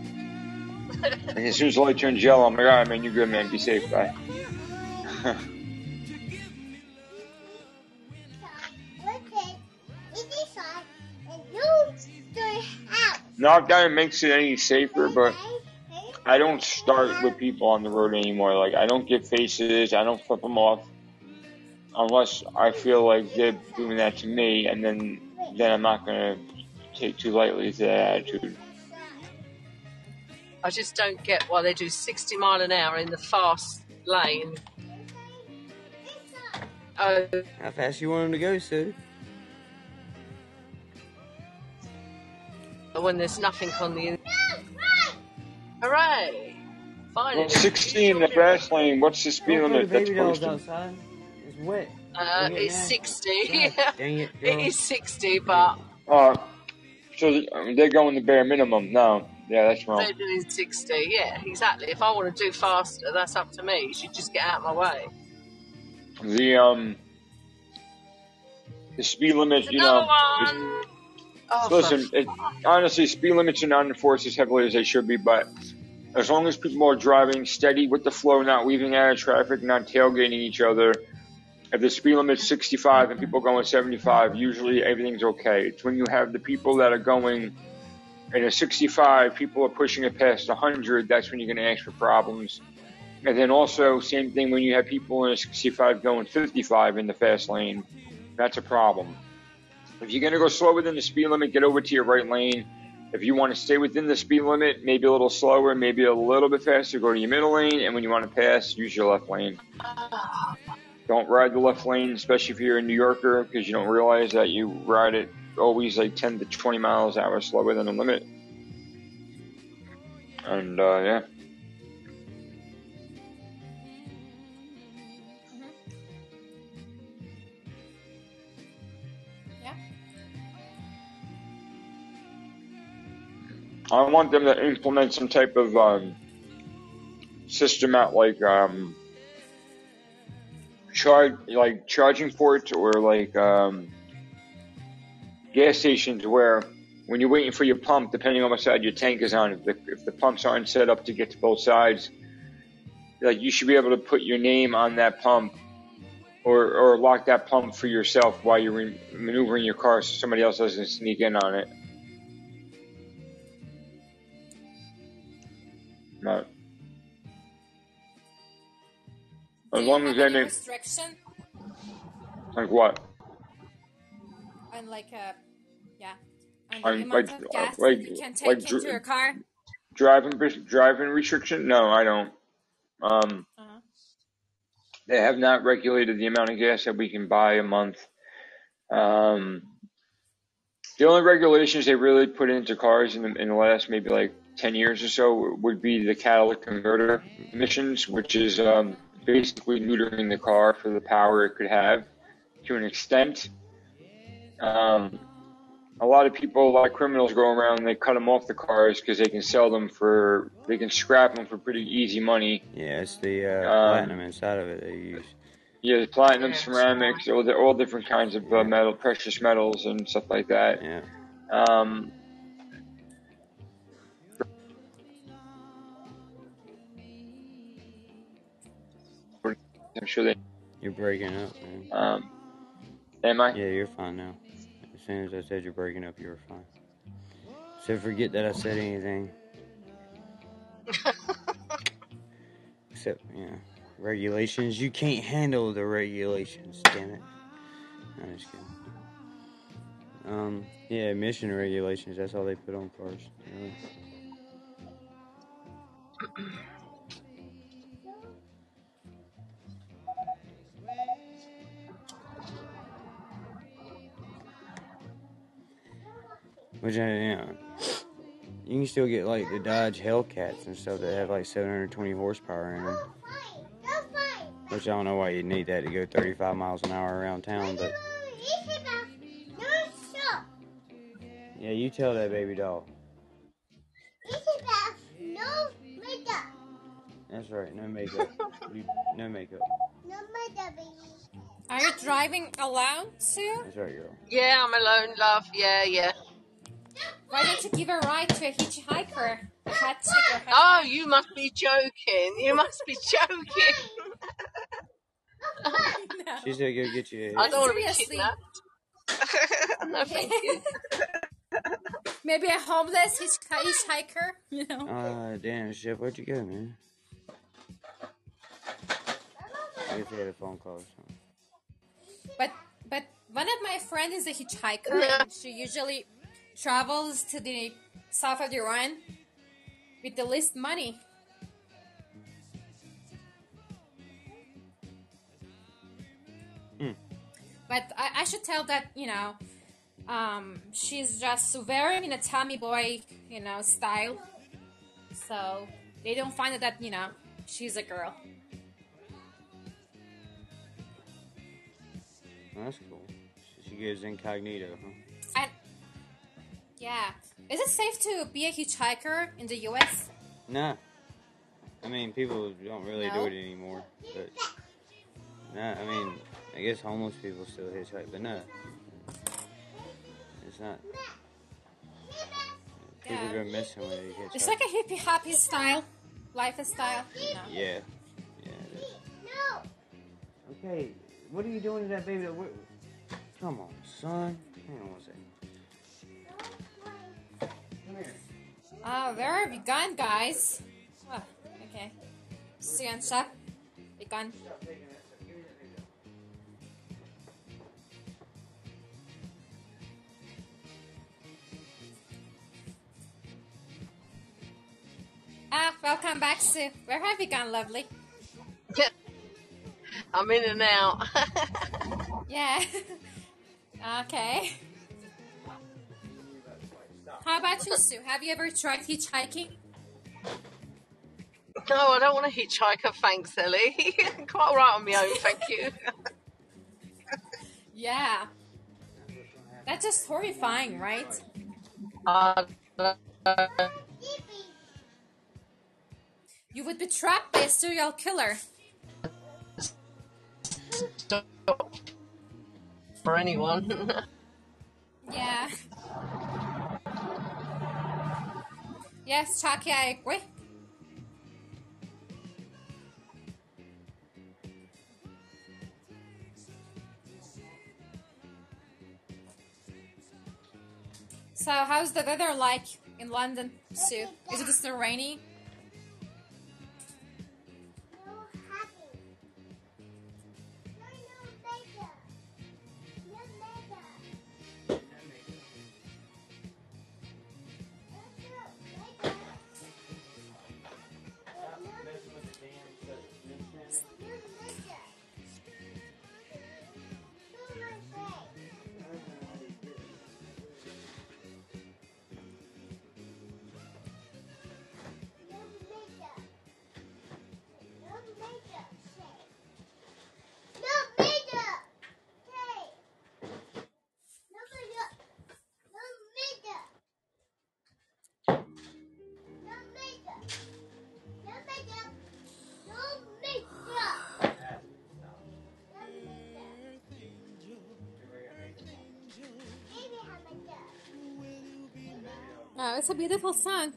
And as soon as the light turns yellow, I'm like, all right, man, you're good, man. Be safe, bye. Not that it makes it any safer, but I don't start with people on the road anymore. Like, I don't give faces, I don't flip them off unless I feel like they're doing that to me, and then then I'm not gonna take too lightly to that attitude. I just don't get why they do 60 mile an hour in the fast lane. Oh, How fast you want them to go, Sue? when there's nothing on the. In- Hooray! Finally. Well, 60 in the fast lane. What's the speed Don't the limit? That's baby dolls posted. outside. It's wet. Uh, it's 60. God dang it, girl. it is 60, but Uh, so th- I mean, they're going the bare minimum. No, yeah, that's wrong. they're doing 60. Yeah, exactly. If I want to do faster, that's up to me. You should just get out of my way. The um, the speed limit, There's you know, one. Oh, listen, it, honestly, speed limits are not enforced as heavily as they should be, but as long as people are driving steady with the flow, not weaving out of traffic, not tailgating each other, if the speed limit's 65 and people going 75, usually everything's okay. It's when you have the people that are going in a 65, people are pushing it past 100, that's when you're going to ask for problems. And then also, same thing when you have people in a 65 going 55 in the fast lane, that's a problem. If you're going to go slow within the speed limit, get over to your right lane. If you want to stay within the speed limit, maybe a little slower, maybe a little bit faster, go to your middle lane. And when you want to pass, use your left lane. Don't ride the left lane, especially if you're a New Yorker, because you don't realize that you ride it always like 10 to 20 miles an hour slower than the limit. And uh, yeah, Yeah. I want them to implement some type of um, system at like um, charge like charging ports or like um, gas stations where when you're waiting for your pump, depending on what side your tank is on, if the, if the pumps aren't set up to get to both sides, like you should be able to put your name on that pump or, or lock that pump for yourself while you're re- maneuvering your car so somebody else doesn't sneak in on it. As Do long as any restriction like what? on like uh yeah on the On amount like of uh, gas like you can take like into your car? driving driving restriction? No, I don't. Um, Uh-huh. they have not regulated the amount of gas that we can buy a month. Um, the only regulations they really put into cars in the, in the last maybe like 10 years or so would be the catalytic converter emissions, which is um, basically neutering the car for the power it could have to an extent. Um, a lot of people, a lot of criminals go around and they cut them off the cars because they can sell them for, they can scrap them for pretty easy money. Yeah, it's the uh, Um, platinum inside of it they use. Yeah, the platinum, ceramics, all, the, all different kinds of uh, metal, precious metals and stuff like that. Yeah. Um, I'm sure they. You're breaking up, man. Um, am I? Yeah, you're fine now. As soon as I said you're breaking up, you were fine. So forget that I said anything. Except, yeah, regulations. You can't handle the regulations, damn it. I'm just kidding. Um, yeah, emission regulations. That's all they put on cars. Really. Which, I, you know, you can still get like the Dodge Hellcats and stuff that have like 720 horsepower in them. Which I don't know why you'd need that to go 35 miles an hour around town, but yeah, you tell that baby doll. No matter. That's right, no makeup. no makeup. no makeup. Are you driving alone too? That's right, girl. Yeah, I'm alone, love. Yeah, yeah. Why don't you give a ride to a hitchhiker? A hat chick hat Oh, you must be joking. You must be joking. no. She said go get you I don't want to be Seriously. kidnapped. no, thank you. Maybe a homeless hitch- hitchhiker, you know? Ah, damn, Chef, where'd you go, man? I guess he had a phone call or something. But but one of my friends is a hitchhiker Yeah. and she usually travels to the south of Iran with the least money. Hmm. But I, I should tell that, you know, um, she's just wearing in a Tommy boy, you know, style. So they don't find it that, you know, she's a girl. That's cool. She goes incognito, huh? And yeah, is it safe to be a hitchhiker in the U.S.? Nah. I mean, people don't really No? do it anymore. But, nah, I mean, I guess homeless people still hitchhike, but no. It's not. People Yeah. go missing when they hitchhike. It's like a hippie happy style, lifestyle. You know. Yeah. Yeah, it is. Okay, what are you doing to that baby? Come on, son. Hang on one second. Oh, where have you gone, guys? Oh, okay. See you on. You gone? Ah, welcome back, Sue. Where have you gone, lovely? I'm in and out. Yeah. okay. How about you, Sue? Have you ever tried hitchhiking? no, I don't want a hitchhiker, thanks, Ellie. Quite all right on my own, thank you. Yeah. That's just horrifying, right? Uh, You would be trapped by a serial killer. for anyone. Yeah. Yes, Chucky, I agree. So, how's the weather like in London, Sue? Is it still rainy? Oh, it's a beautiful song.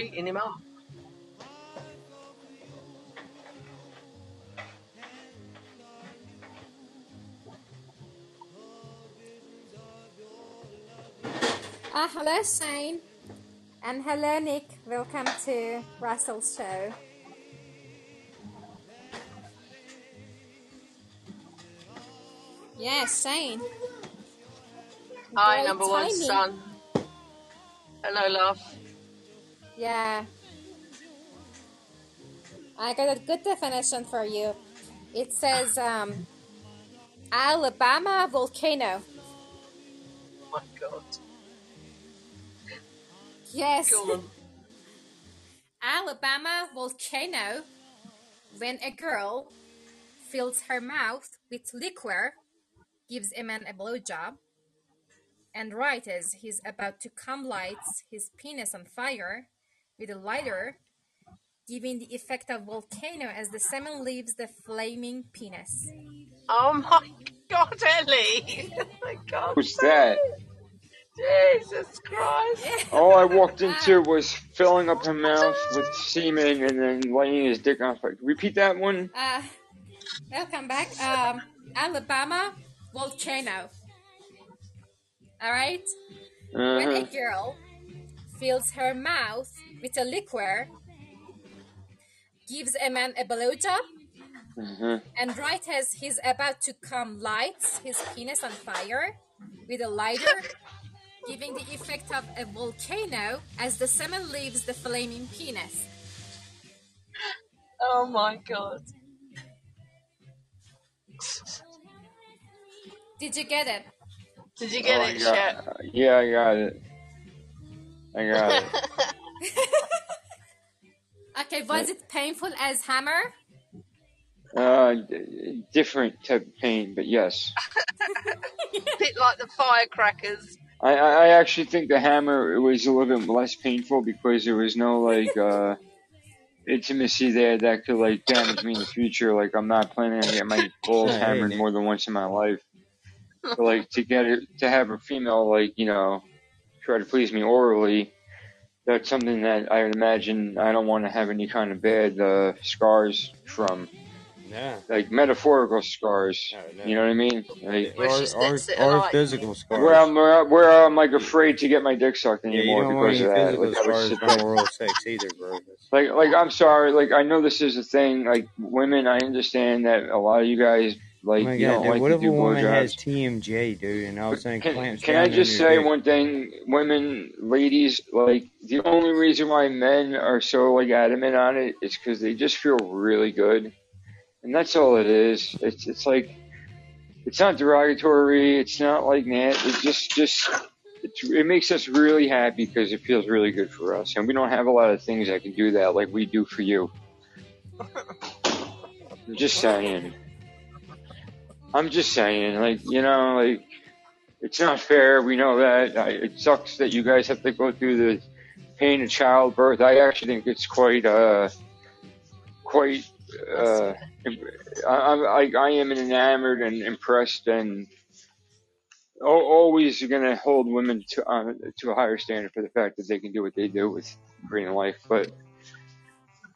Beating him up. Ah, hello, Shane. And hello, Nick. Welcome to Russell's show. Yes, Shane. Hi, Great number one son. Hello, love. Yeah. I got a good definition for you. It says um, Alabama volcano. Oh my God. Yes. Go. Alabama volcano when a girl fills her mouth with liquor, gives a man a blowjob, and right as he's about to come lights his penis on fire with a lighter, giving the effect of volcano as the semen leaves the flaming penis. Oh my God, Ellie. oh my God. Who's that? Jesus Christ. All I walked into was filling up her mouth with semen and then laying his dick on fire. Repeat that one. Uh, welcome back. Um, Alabama volcano. All right. When a Uh-huh. girl fills her mouth with a liquor, gives a man a blowjob, Uh-huh. and right as he's about to come, lights his penis on fire with a lighter, giving the effect of a volcano as the semen leaves the flaming penis. Oh my God. Did you get it? Did you get Oh, it, I got, yeah, I got it. I got it. Okay, was it painful as hammer? Uh, d- different type of pain, but yes. bit like the firecrackers. I, I I actually think the hammer was a little bit less painful because there was no like uh intimacy there that could like damage me in the future. Like I'm not planning on getting my balls hammered more than once in my life. But like to get it to have a female like you know try to please me orally, that's something that I would imagine I don't want to have any kind of bad uh, scars from, Yeah. like metaphorical scars. No, no. You know what I mean? Like Where Or, or, or physical scars. where I'm where, where I'm like afraid to get my dick sucked yeah, you anymore don't want because any of that. Like scars sit from oral sex either, bro. Like like I'm sorry, like I know this is a thing. Like women, I understand that a lot of you guys like oh my you god, don't dude, like what if a do woman has. TMJ, dude, and all of a sudden Can clamps can down I just say dick? one thing, women, ladies, like the only reason why men are so like adamant on it is because they just feel really good, and that's all it is. It's it's like it's not derogatory. It's not like that. It just just it's, it makes us really happy because it feels really good for us, and we don't have a lot of things that can do that like we do for you. I'm just saying. I'm just saying, like you know, like it's not fair. We know that. I, it sucks that you guys have to go through the pain of childbirth. I actually think it's quite uh quite uh I, I I am enamored and impressed and always going to hold women to uh, to a higher standard for the fact that they can do what they do with green life, but.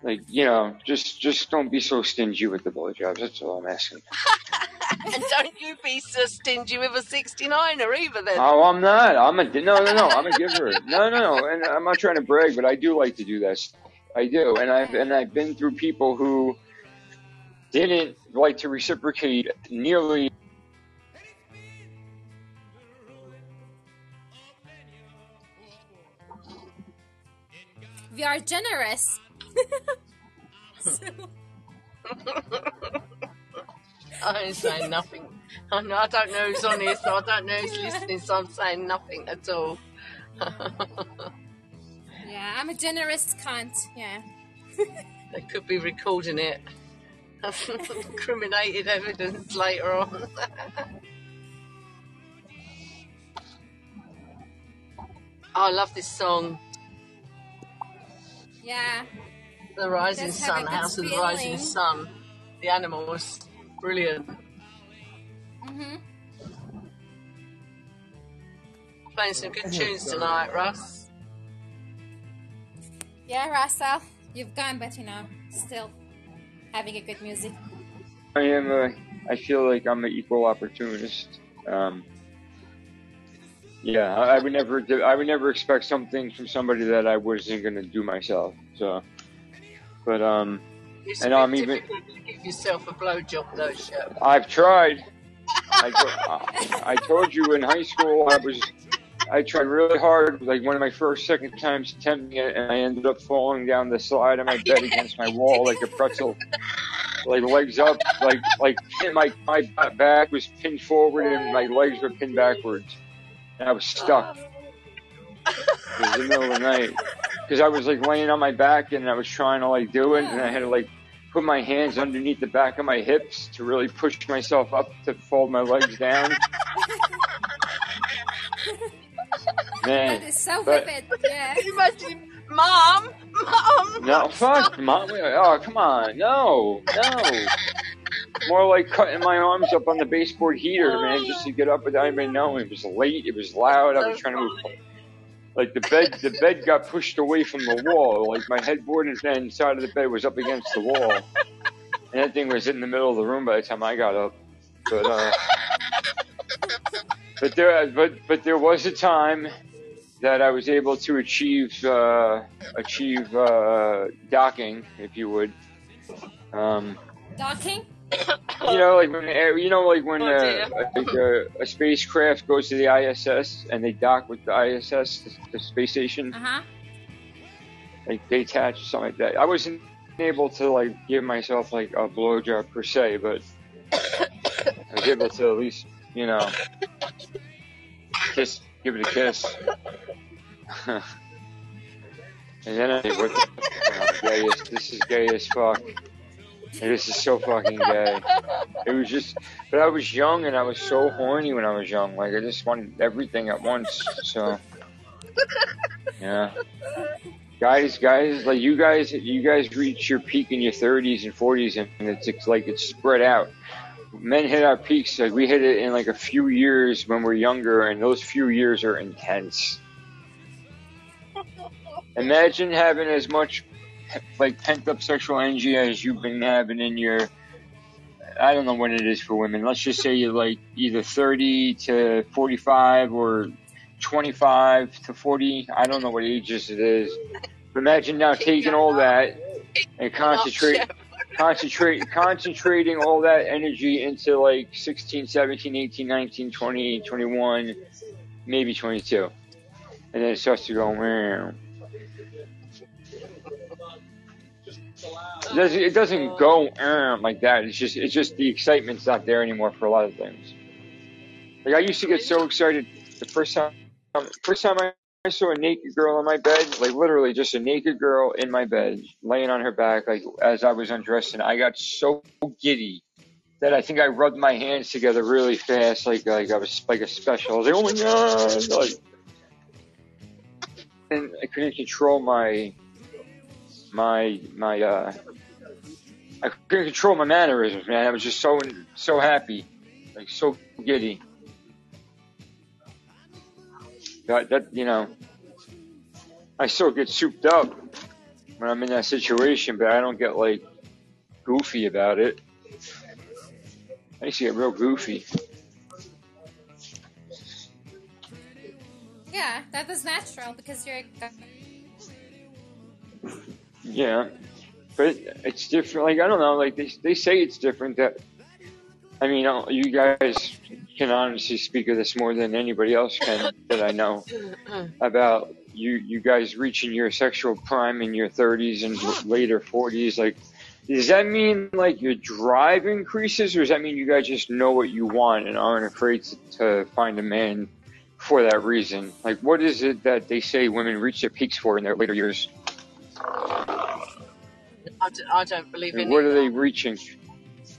Like you know, just just don't be so stingy with the blowjobs. That's all I'm asking. And don't you be so stingy with a 69er either then. Oh, I'm not. I'm a no, no, no. I'm a giver. No, no, no. And I'm not trying to brag, but I do like to do that. I do, and I've and I've been through people who didn't like to reciprocate nearly. We are generous. I ain't saying nothing. I, know, I don't know who's on here, so I don't know who's listening, so I'm saying nothing at all. Yeah, I'm a generous cunt. Yeah. they could be recording it. Incriminated evidence later on. Oh, I love this song, Yeah. The Rising Let's have a Sun, House of the Rising. Sun. The Animals. Brilliant. hmm playing some good tunes tonight, Russ. Yeah, Russell, you've gone, but you know, still having a good music. I am. A, I feel like I'm an equal opportunist. Um, yeah, I, I would never. do- I would never expect something from somebody that I wasn't gonna do myself. So, but um, It's and I'm even. to give yourself a blowjob, though, Shep. I've tried. I, to- I told you in high school I was. I tried really hard, like one of my first, second times attempting it, and I ended up falling down the slide of my bed against my wall like a pretzel, like legs up, like like my my back was pinned forward and my legs were pinned backwards, and I was stuck. It was the middle of the night because I was like laying on my back and I was trying to like do it, and I had to like put my hands underneath the back of my hips to really push myself up to fold my legs down. Man, That is so but vivid. Yeah. Can you imagine, Mom? Mom? no, fuck, mom. Oh, come on, no, no. More like cutting my arms up on the baseboard heater, man, just to get up without anybody knowing. It was late, it was loud. I was So trying to move. Like the bed, the bed got pushed away from the wall. Like my headboard and then side of the bed was up against the wall, and that thing was in the middle of the room by the time I got up. But uh, but there, but but there was a time that I was able to achieve uh, achieve uh, docking, if you would. Um, Docking? you know, like when you know, like when Oh, uh, like uh, a spacecraft goes to the ISS and they dock with the ISS, the, the space station, Uh huh. like they attach or something like that. I wasn't able to like give myself like a blowjob per se, but I was able to at least, you know, kiss, give it a kiss. and then I what the you know, gay as, this is gay as fuck. This is so fucking gay. It was just, but I was young and I was so horny when I was young. Like I just wanted everything at once. So, yeah. Guys, guys, like you guys, you guys reach your peak in your 30s and 40s, and it's, it's like it's spread out. Men hit our peaks, like we hit it in like a few years when we're younger, and those few years are intense. Imagine having as much like pent up sexual energy as you've been having in your I don't know what it is for women. Let's just say you're like either 30 to 45 or 25 to 40. I don't know what ages it is. Imagine now taking all that and concentrate, concentrate, concentrating all that energy into like 16, 17, 18, 19, 20, 21, maybe 22. And then it starts to go, meow. It doesn't, it doesn't go "Er," like that. It's just it's just the excitement's not there anymore for a lot of things. Like I used to get so excited the first time first time I saw a naked girl in my bed, like literally just a naked girl in my bed, laying on her back, like as I was undressing. I got so giddy that I think I rubbed my hands together really fast, like like I was like a special. I was like, oh my god, like, and I couldn't control my my my uh I couldn't control my mannerisms, man. I was just so so happy, like so giddy. That that you know, I still get souped up when I'm in that situation, but I don't get like goofy about it. I used to get real goofy. Yeah, that is natural because you're. a guy. Yeah, but it's different. Like I don't know. Like they they say it's different. That I mean, uh, you guys can honestly speak of this more than anybody else can that I know about you. You guys reaching your sexual prime in your 30s and later 40s. Like, does that mean like your drive increases, or does that mean you guys just know what you want and aren't afraid to, to find a man for that reason? Like, what is it that they say women reach their peaks for in their later years? I, d- I don't believe And in what it. are they reaching?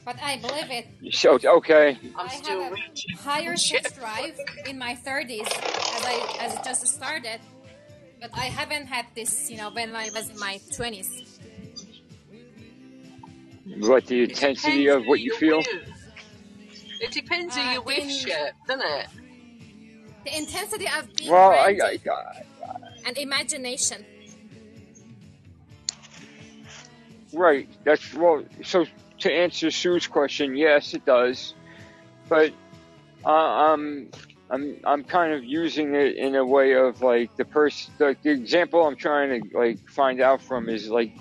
But I believe it. So okay, I'm I still have a reaching. higher sex drive in my 30s as I as it just started, but I haven't had this, you know, when I was in my 20s. what the intensity of what you you're feel? with. It depends who Uh, you're with, doesn't it? The intensity of being Well, I, ready I, I and imagination. Right. That's well. So to answer Sue's question, yes, it does. But uh, I'm I'm I'm kind of using it in a way of like the person. The, the example I'm trying to like find out from is like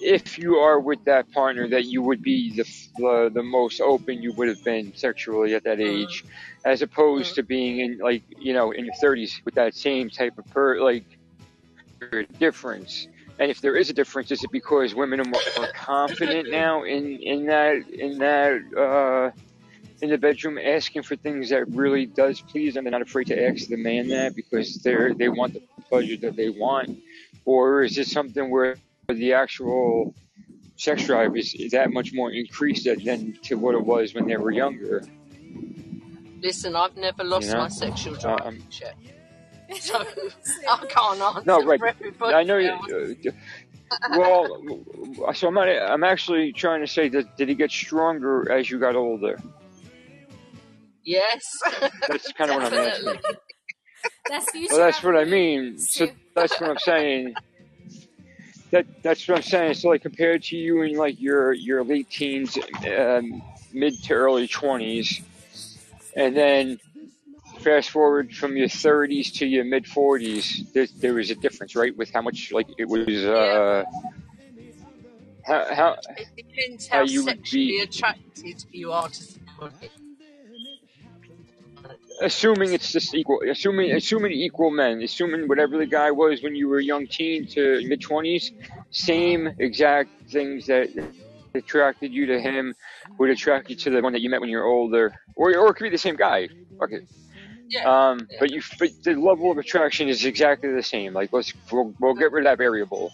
if you are with that partner that you would be the the, the most open you would have been sexually at that Mm, age, as opposed mm. to being in like you know in your 30s with that same type of per like difference. And if there is a difference, is it because women are more confident now in in that in that uh, in the bedroom, asking for things that really does please them? They're not afraid to ask the man that because they're they want the pleasure that they want, or is it something where the actual sex drive is, is that much more increased than to what it was when they were younger? Listen, I've never lost You know, my sexual uh, drive um, yet, so I can't answer no, right. for I know. you- Uh, well, so I'm not, I'm actually trying to say that did he get stronger as you got older? Yes, That's kind of what I'm asking. That's future Well, that's what I mean. So that's what I'm saying. That that's what I'm saying. So like compared to you in like your your late teens, um, mid to early 20s, and then fast forward from your 30s to your mid 40s, there, there was a difference, right? With how much like it was, Yeah, uh, how how it depends how how you would sexually be, attracted you are to somebody. assuming it's just equal, assuming assuming equal men, assuming whatever the guy was when you were a young teen to mid 20s, same exact things that attracted you to him would attract you to the one that you met when you were older, or or it could be the same guy. Okay. Yeah, Um, yeah. but you, but the level of attraction is exactly the same. Like let's we'll, we'll get rid of that variable.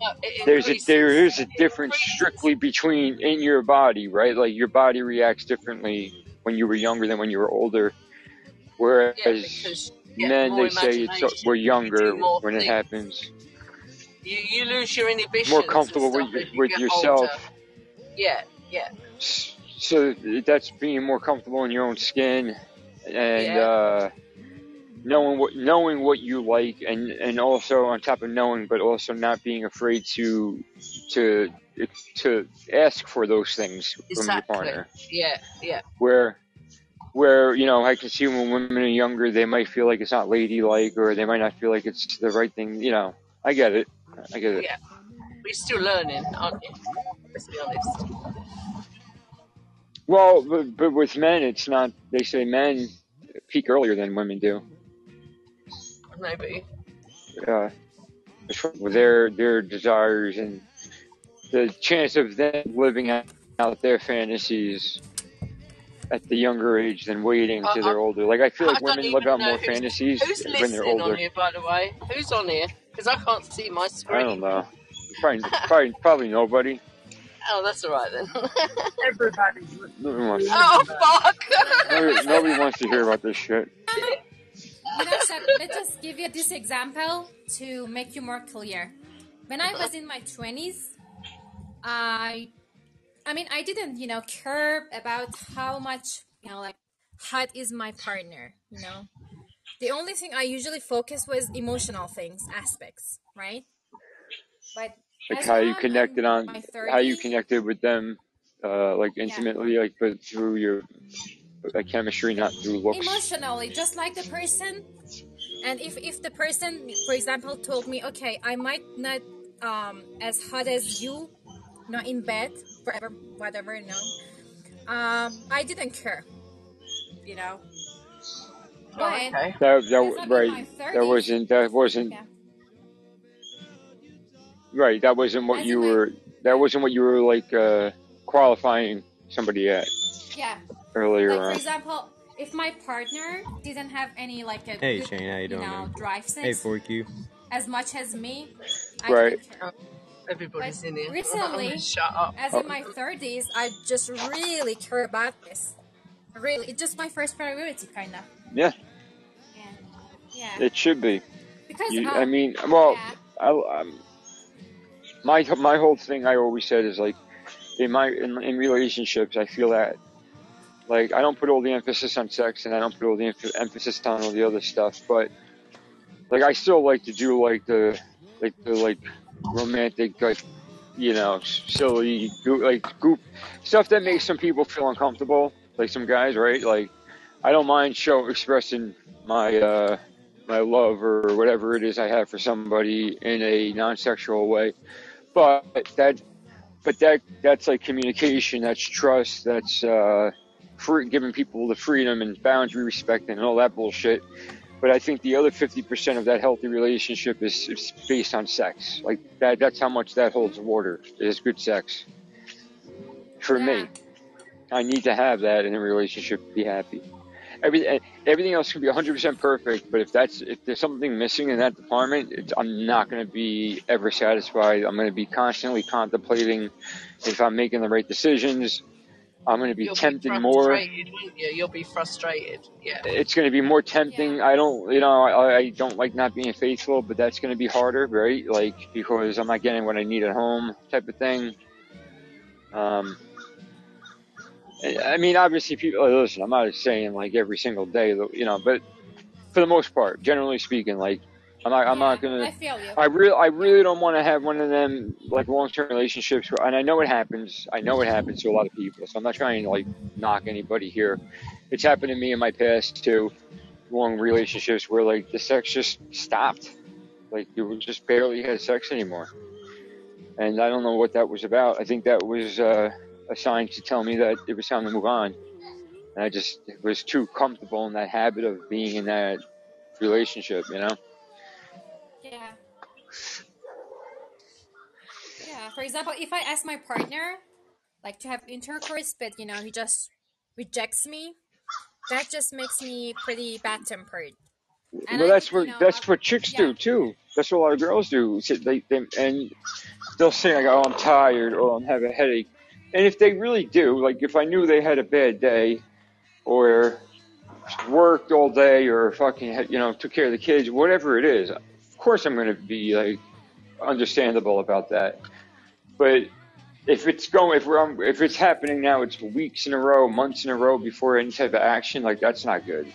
No, it There's a there is a difference strictly between in your body, right? Like your body reacts differently when you were younger than when you were older. Yeah, Whereas because you get men, they say it's uh, we're younger more when it happens. You you lose your More inhibitions and comfortable with you with yourself. older. Yeah, yeah, So that's being more comfortable in your own skin and yeah, uh, knowing what knowing what you like, and and also on top of knowing, but also not being afraid to to to ask for those things from your partner. Yeah, yeah, Where where you know I can see when women are younger, they might feel like it's not ladylike, or they might not feel like it's the right thing. You know, I get it. I get it. yeah. We're still learning, aren't you? Let's be honest. Well, but, but with men, it's not. They say men peak earlier than women do. Maybe. Uh, with their their desires and the chance of them living out their fantasies at the younger age than waiting I, till they're older. Like I feel like don't women live out more fantasies who's when they're listening on older. here, by the way. Who's on here? Because I can't see my screen. I don't know. Probably probably probably nobody. Oh, that's all right then. Everybody's Nobody wants oh fuck! nobody, nobody wants to hear about this shit. You know, Seth, let's just give you this example to make you more clear. When I was in my 20s, I I mean, I didn't, you know, care about how much, you know, like hot is my partner, you know. The only thing I usually focus was emotional things, aspects, right? But Like as how you connected on my how you connected with them, uh, like yeah, intimately, like but through your like chemistry, not through looks. emotionally, just like the person. And if if the person, for example, told me, okay, I might not um as hot as you, not in bed forever, whatever, no. Um, I didn't care, you know. Oh, But okay. That that right. my That wasn't that wasn't yeah, right. That wasn't what as you in my were. That wasn't what you were like uh, qualifying somebody at yeah, earlier like for example, if my partner didn't have any like a Hey good, Shane, how you you doing, know, man? drive Hey sense 4Q. as much as me, I Right. didn't care. Oh, But everybody's in here. recently, Shut up. as Oh, in my 30s, I just really care about this. Really, it's just my first priority, kind of. yeah, Yeah, yeah. it should be. Because You, I um, mean, well, yeah, I, um, my my whole thing I always said is like in my in, in relationships, I feel that Like I don't put all the emphasis on sex, and I don't put all the emph- emphasis on all the other stuff. But like I still like to do like the like the like romantic like you know silly like goop stuff that makes some people feel uncomfortable. Like some guys, right? Like I don't mind show expressing my uh my love or whatever it is I have for somebody in a non-sexual way. But that but that that's like communication, that's trust, that's uh free, giving people the freedom and boundary respect and all that bullshit. But I think the other 50% of that healthy relationship is, is based on sex. Like that, that's how much that holds water is good sex. For Yeah. me, I need to have that in a relationship to be happy. Everything, everything else can be 100% perfect, but if that's, if there's something missing in that department, it's, I'm not going to be ever satisfied. I'm going to be constantly contemplating if I'm making the right decisions. I'm going to be You'll be tempted more. frustrated, won't you? You'll be frustrated. Yeah. it's going to be more tempting. I don't, you know, I, I don't like not being faithful, but that's going to be harder, right? Like because I'm not getting what I need at home, type of thing. Um, I mean, obviously, people uh, listen. I'm not saying like every single day, you know, but for the most part, generally speaking, like I'm not, I'm not gonna. I feel you. I really, I really don't want to have one of them like long-term relationships. Where, and I know it happens. I know it happens to a lot of people. So I'm not trying to like knock anybody here. It's happened to me in my past too. Long relationships where like the sex just stopped. Like you just barely had sex anymore. And I don't know what that was about. I think that was uh, a sign to tell me that it was time to move on. And I just was too comfortable in that habit of being in that relationship, you know. Yeah. Yeah. For example, if I ask my partner, like to have intercourse, but you know he just rejects me, that just makes me pretty bad tempered. And well, I, that's you what know, that's what chicks yeah, do too. That's what a lot of girls do. They, they and they'll say like, "Oh, I'm tired," or oh, "I'm having a headache." And if they really do, like if I knew they had a bad day, or worked all day, or fucking you know took care of the kids, whatever it is, of course I'm going to be like understandable about that. But if it's going, if we're if it's happening now, it's weeks in a row, months in a row before any type of action. Like that's not good.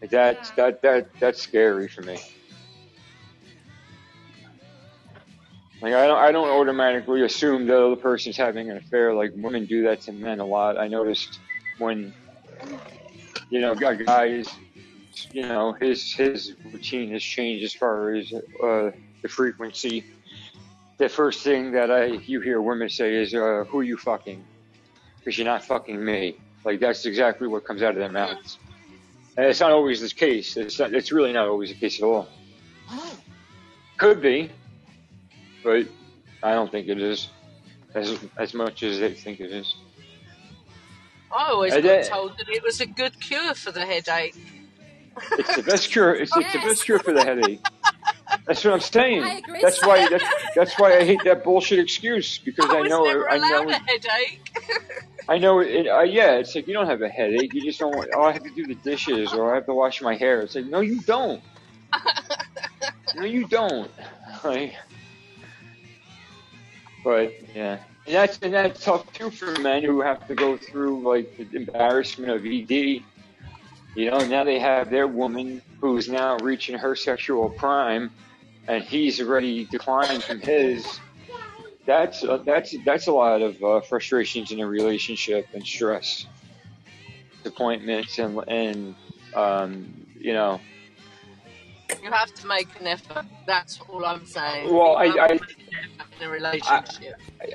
That's that that that's scary for me. Like I don't I don't automatically assume the other person's having an affair. Like women do that to men a lot. I noticed when you know a guy is you know his his routine has changed as far as uh, the frequency. The first thing that I you hear women say is, uh, "Who are you fucking?" Because you're not fucking me. Like that's exactly what comes out of their mouths. And it's not always the case. It's not, it's really not always the case at all. Could be, but I don't think it is as as much as they think it is. I always And got that- told that it was a good cure for the headache. It's the best cure. It's, it's the best cure for the headache. That's what I'm saying. I agree. That's why that's that's why I hate that bullshit excuse because I I was know never I know a headache. I know it. Uh, yeah, it's like you don't have a headache. You just don't. Want, oh, I have to do the dishes or I have to wash my hair. It's like no, you don't. No, you don't. Like, but yeah, and that's and that's tough too for men who have to go through like the embarrassment of ED. You know, now they have their woman who's now reaching her sexual prime, and he's already declined from his. That's uh, that's that's a lot of uh, frustrations in a relationship and stress, disappointments, and and um, you know. You have to make an effort. That's all I'm saying. Well, I, I to make an effort in a relationship.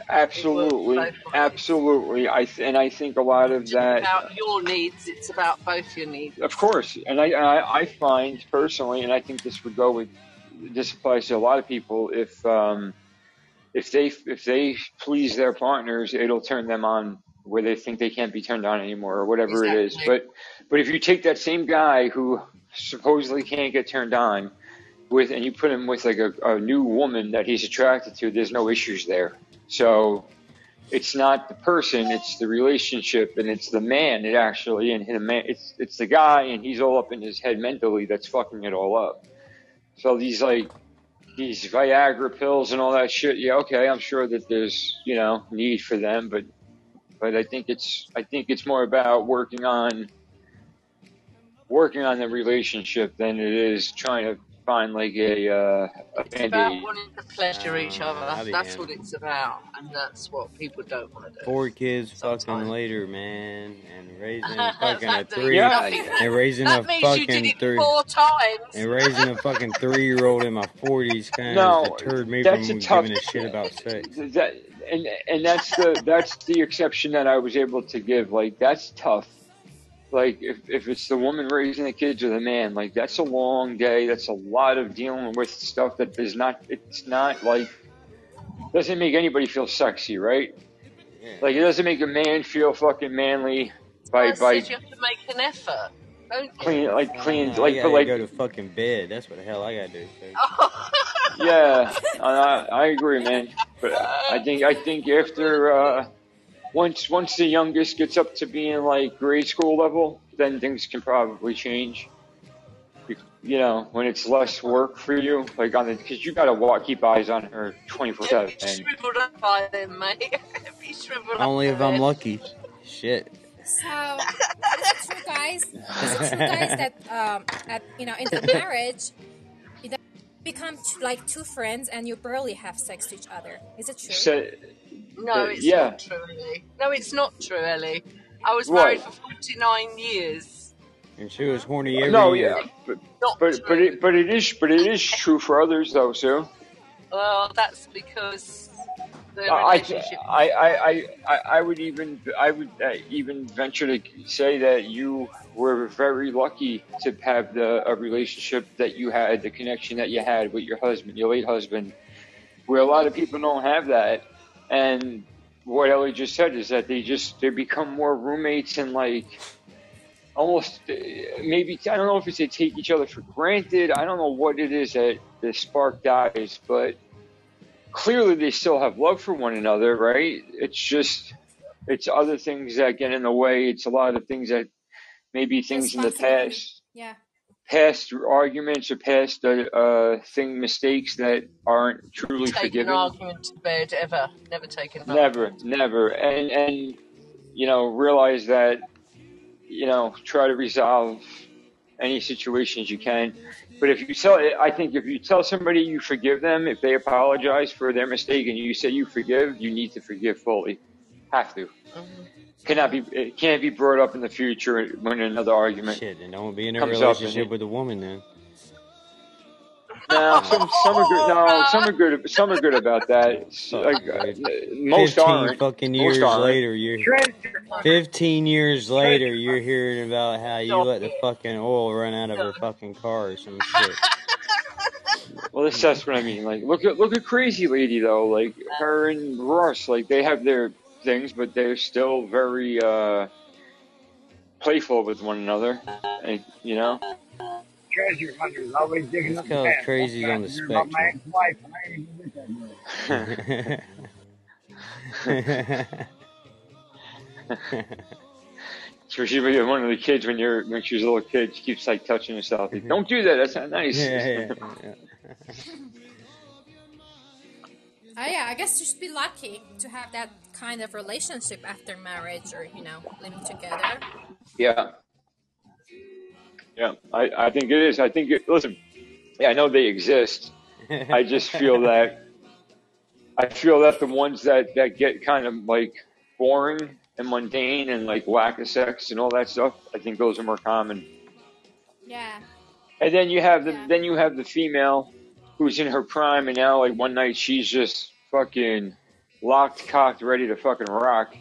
absolutely, both ways. absolutely. I and I think a lot of It's that. about your needs. It's about both your needs. Of course, and I, I I find personally, and I think this would go with this applies to a lot of people. If um, if they if they please their partners, it'll turn them on where they think they can't be turned on anymore, or whatever it is. But but if you take that same guy who supposedly can't get turned on with, and you put him with like a, a new woman that he's attracted to, there's no issues there. So it's not the person, it's the relationship, and it's the man. It actually, and the man, it's it's the guy, and he's all up in his head mentally. That's fucking it all up. So these like these Viagra pills and all that shit. Yeah, okay, I'm sure that there's you know need for them, but but I think it's I think it's more about working on working on the relationship than it is trying to find like a uh, a It's band about wanting to pleasure each Uh, other. I'll That's damned. what it's about, and that's what people don't want to do. Four kids fucking Sometimes. later, man, and raising a fucking a that means three, Yeah, nothing. and raising a That means you did fucking it three, four times. and raising a fucking three year old in my forties kind of no, deterred me that's a from tough giving a shit about sex. that and and that's the that's the exception that I was able to give. Like that's tough. Like if if it's the woman raising the kids or the man, like that's a long day. That's a lot of dealing with stuff that is not. It's not like doesn't make anybody feel sexy, right? Yeah. Like it doesn't make a man feel fucking manly by I by you have to make an effort, don't clean like clean Uh, like gotta but like go to fucking bed. That's what the hell I gotta do. Oh. Yeah, I, I agree, man. But I think I think after uh, once once the youngest gets up to being like grade school level, then things can probably change. You, you know, when it's less work for you, like on the because you gotta walk, keep eyes on her twenty four You'll seven. shriveled up by then, mate. You'll be shriveled up Only if I'm lucky. Shit. So, is it true, guys? Is it true, guys, that um, at you know, in the marriage, you become like two friends and you barely have sex to each other? Is it true? So, No, it's yeah, not true, Ellie. No, it's not true, Ellie. I was married what? for 49 years. And she was horny every No, year. yeah, but Not but but it but it is but it is true for others though, Sue. Well, that's because the I, relationship. I, I, I, I I would even I would uh, even venture to say that you were very lucky to have the a relationship that you had, the connection that you had with your husband, your late husband, where a lot of people don't have that. And what Ellie just said is that they just they become more roommates and like almost maybe I don't know if it's they take each other for granted. I don't know what it is that the spark dies, but clearly they still have love for one another, right? It's just it's other things that get in the way. It's a lot of things that maybe things in the past, Yeah. Past arguments or past uh, uh, thing mistakes that aren't truly Take an forgiven. argument to bed ever. Never taken an Never, never, and and you know realize that you know try to resolve any situations you can. But if you tell, I think if you tell somebody you forgive them, if they apologize for their mistake and you say you forgive, you need to forgive fully. Have to. Mhm. Cannot be. It can't be brought up in the future when another argument Shit, and don't be in a comes up. And relationship with a woman then. no, some some are good. No, some are good. Some are good about that. Like uh, most Fifteen aren't. fucking Most years aren't. later, you're fifteen years later, you're hearing about how you let the fucking oil run out of her fucking car or some shit. Well, that's that's what I mean. Like, look at look at Crazy Lady though. Like her and Ross, like they have their things, but they're still very uh playful with one another. And, you know. Treasure hunters always digging It's up the called past. crazy on the trying to hear about my spectrum. ex-wife, and I ain't even with that girl. Especially when one of the kids when you're when she was a little kid, she keeps like touching herself. Like, Don't do that. That's not nice. yeah, yeah, yeah. Oh yeah, I guess you should be lucky to have that kind of relationship after marriage or you know living together. yeah, yeah. I I think it is. I think it. Listen, yeah, I know they exist. I just feel that I feel that the ones that that get kind of like boring and mundane and like lack of sex and all that stuff, I think those are more common. Yeah, And then you have the yeah, then you have the female who's in her prime and now like one night she's just fucking locked, cocked, ready to fucking rock.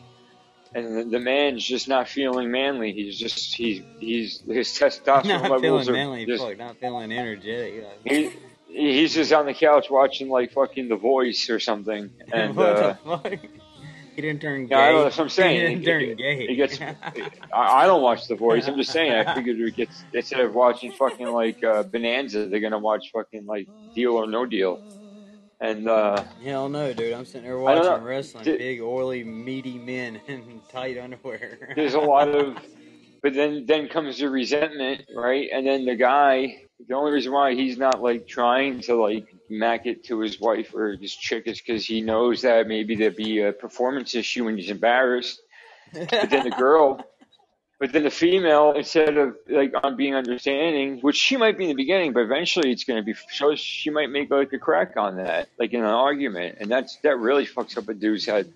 And the, the man's just not feeling manly. He's just he's he's his testosterone not levels feeling are manly, just fuck, not feeling energetic. he he's just on the couch watching like fucking The Voice or something. And what uh the fuck? He didn't turn yeah, gay. that's what I'm He didn't It, turn it, gay. it gets. I, I don't watch The Voice. I'm just saying. I figured it gets instead of watching fucking like uh, Bonanza, they're gonna watch fucking like Deal or No Deal. And uh Hell no, dude. I'm sitting there watching wrestling. Th- Big, oily, meaty men in tight underwear. There's a lot of, but then then comes the resentment, right? And then the guy. The only reason why he's not like trying to like mack it to his wife or his chick is because he knows that maybe there'd be a performance issue and he's embarrassed. But then the girl, but then the female, instead of like on being understanding, which she might be in the beginning, but eventually it's going to be so she might make like a crack on that, like in an argument, and that's that really fucks up a dude's head.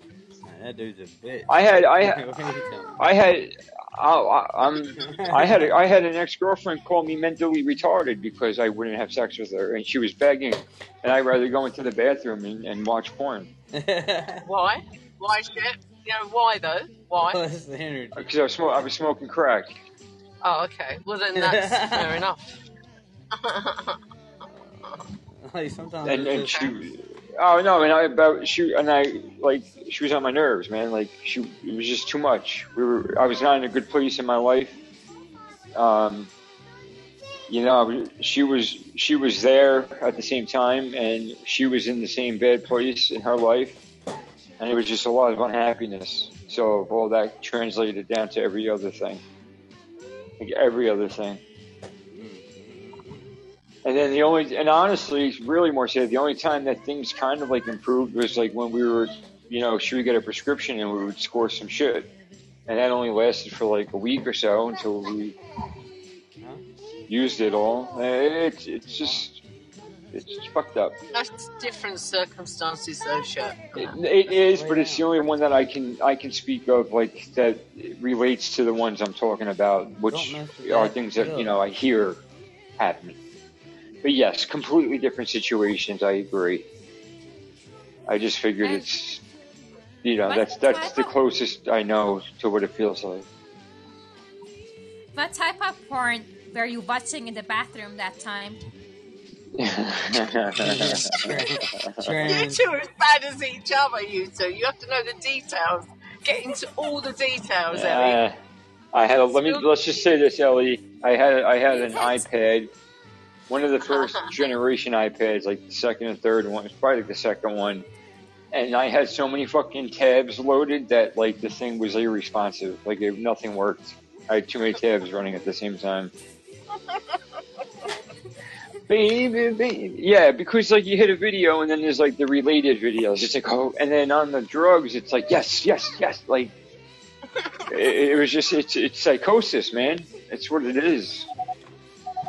Man, that dude's a bitch. I had I had are you telling me? I had I, I, I'm I had a, I had an ex girlfriend call me mentally retarded because I wouldn't have sex with her, and she was begging, and I'd rather go into the bathroom and, and watch porn Why? Why shit? You know why though? Why? What's the energy? Uh, because I was smoking I was smoking crack. Oh, okay. Well then that's fair enough. like sometimes and and just, she oh no and I about she and I like she was on my nerves man. Like she it was just too much. We were I was not in a good place in my life. Um you know she was she was there at the same time and she was in the same bad place in her life. And it was just a lot of unhappiness. So all that translated down to every other thing. Like every other thing and then the only, and honestly, really more so, the only time that things kind of like improved was like when we were, you know, should we get a prescription and we would score some shit. And that only lasted for like a week or so until we Huh? used it all. It's, it's just, it's just fucked up. That's different circumstances though, shit. It, it is, but it's the only one that I can, I can speak of like that relates to the ones I'm talking about, which Don't mess with are things that, you know, I hear happen. But yes, completely different situations. I agree. I just figured And it's, you know, that's that's the closest I know to what it feels like. what type of porn were you watching in the bathroom that time? You two are as bad as each other, you two. You have to know the details. Get into all the details, Ellie. uh, I had a let me let's just say this, Ellie. I had I had an Yes. iPad, one of the first generation iPads, like the second and third one. It's probably like the second one. And I had so many fucking tabs loaded that like the thing was irresponsive. Like it, nothing worked. I had too many tabs running at the same time. Baby, baby. Yeah, because like you hit a video and then there's like the related videos. It's like oh, and then on the drugs, it's like yes, yes, yes. Like it, it was just it's it's psychosis, man. It's what it is.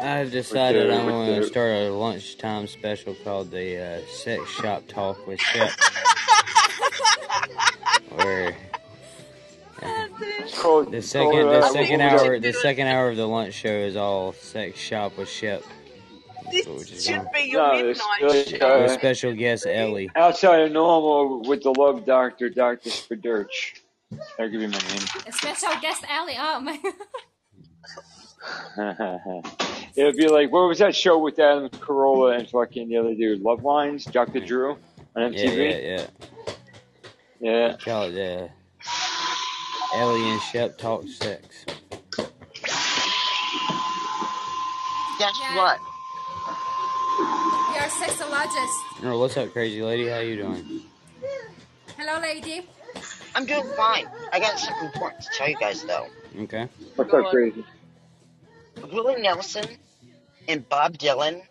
I've decided the- I'm going to start a lunchtime special called the uh, Sex Shop Talk with Shep. Where It's called the second the second what was it? hour the second hour of the lunch show is all Sex Shop with Shep. This should fine. be your No, midnight like, shit. With special guest Ellie. outside of normal with the love doctor, Doctor Spadurch. I'll give you my A special guest Ellie. Oh my. name. It'd be like what was that show with Adam Carolla and fucking the other dude, Love Lines, Dr. Drew on MTV. yeah, yeah. Yeah. Call it uh, Ellie and Shep Talk Sex. Guess Yeah. what? You're a sexologist. Oh, what's up, crazy lady? How you doing? Hello, lady. I'm doing fine. I got something important to tell you guys though. Okay. What's up, crazy? Willie Nelson and Bob Dylan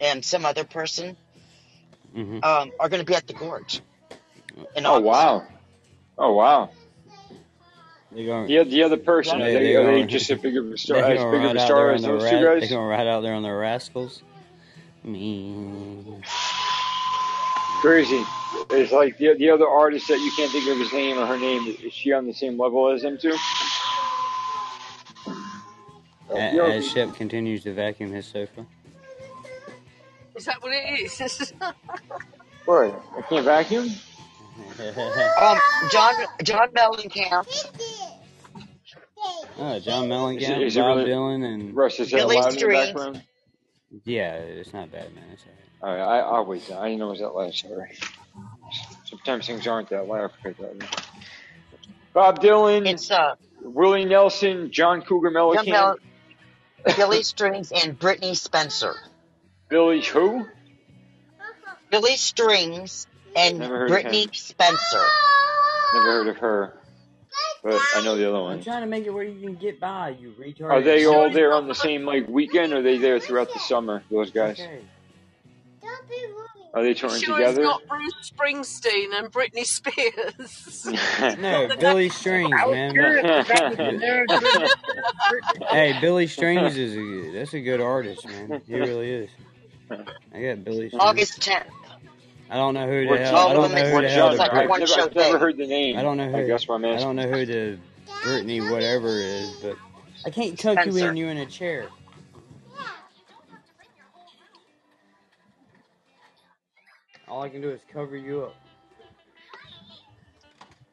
and some other person hmm um, are going to be at the Gorge in Oh wow. Oh wow. Going. The the other person, They- are they, they are they gonna- just a big of a They star, as gonna big of a out star there as those ra- two They're gonna ride out there on the rascals. Me. Crazy. It's like the the other artist that you can't think of his name or her name. Is she on the same level as them two? A- As Shep continues to vacuum his sofa. Is that what it is? what? I can't vacuum. Um, John John Mellencamp, oh, John Mellencamp, is it Bob really Dylan, and Russ? Is that Billy loud in the Street. background? yeah, it's not bad, man. It's all All right, I, I'll wait. I didn't know it was that loud. Sorry. Sometimes things aren't that loud. Bob Dylan, it's uh Willie Nelson, John Cougar John Mellencamp, Mel- Billy Strings and Brittney Spencer. Billy who? Billy Strings and Never heard of Brittney him. Spencer. Never heard of her, but I know the other I'm one. trying to make it where you can get by, you retarded. Are they all there on the same like weekend, or are they there throughout the summer? Those guys. Okay. Are they touring Sure, it's together? not Bruce Springsteen and Britney Spears. No, Billy Strings, man. curious about the lyrics of Britney Hey, Billy Strings is a good, that's a good artist, man. He really is. I got Billy Strings. August 10th. I don't know who the What hell. I don't know who what the hell like a genre? Brit- I've one never, I've never heard the name. I don't know I who. guess what I'm I don't know who the Britney whatever is, but I can't tuck you Spencer. in. You in a chair. All I can do is cover you up.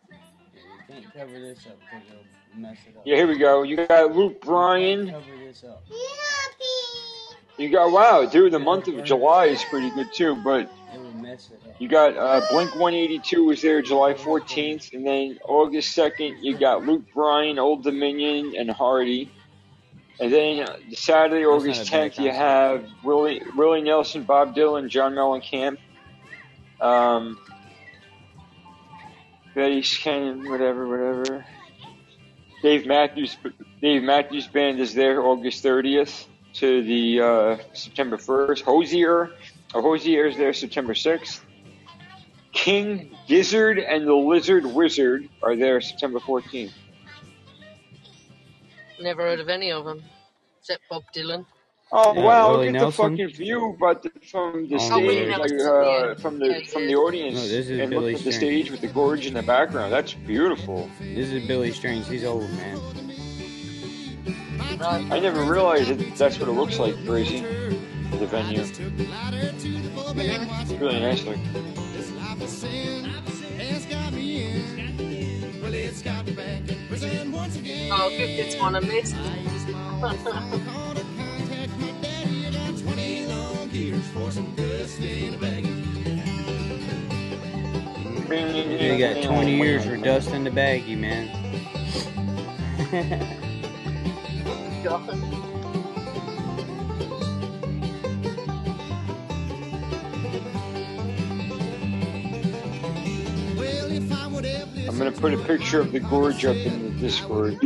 Yeah, you can't cover this up because it'll mess it up. Yeah, here we go. You got Luke Bryan. cover this up. You got wow, dude. The month of July is pretty good too. But It will mess it up. you got uh, Blink 182 was there July 14th, and then August 2nd you got Luke Bryan, Old Dominion, and Hardy. And then uh, Saturday, That's not August 10th, you have Willie Willie Nelson, Bob Dylan, John Mellencamp, um, Betty Shannon, whatever, whatever. Dave Matthews, Dave Matthews Band is there August 30th to the uh, September 1st. Hozier, or Hozier is there September 6th. King Gizzard and the Lizard Wizard are there September 14th. Never heard of any of them, except Bob Dylan. Oh Yeah, wow! Willie Look at Nelson. the fucking view, but from the Oh, stage, like uh, from the from the audience, No, this is and Billy look at the stage with the gorge in the background. That's beautiful. This is Billy Strings. He's old, man. I never realized that that's what it looks like, Crazy. The venue. It's really nice looking. Oh, give this one a miss. You got 20 years for dust in the baggie, man. I'm gonna put a picture of the gorge up in the Discord.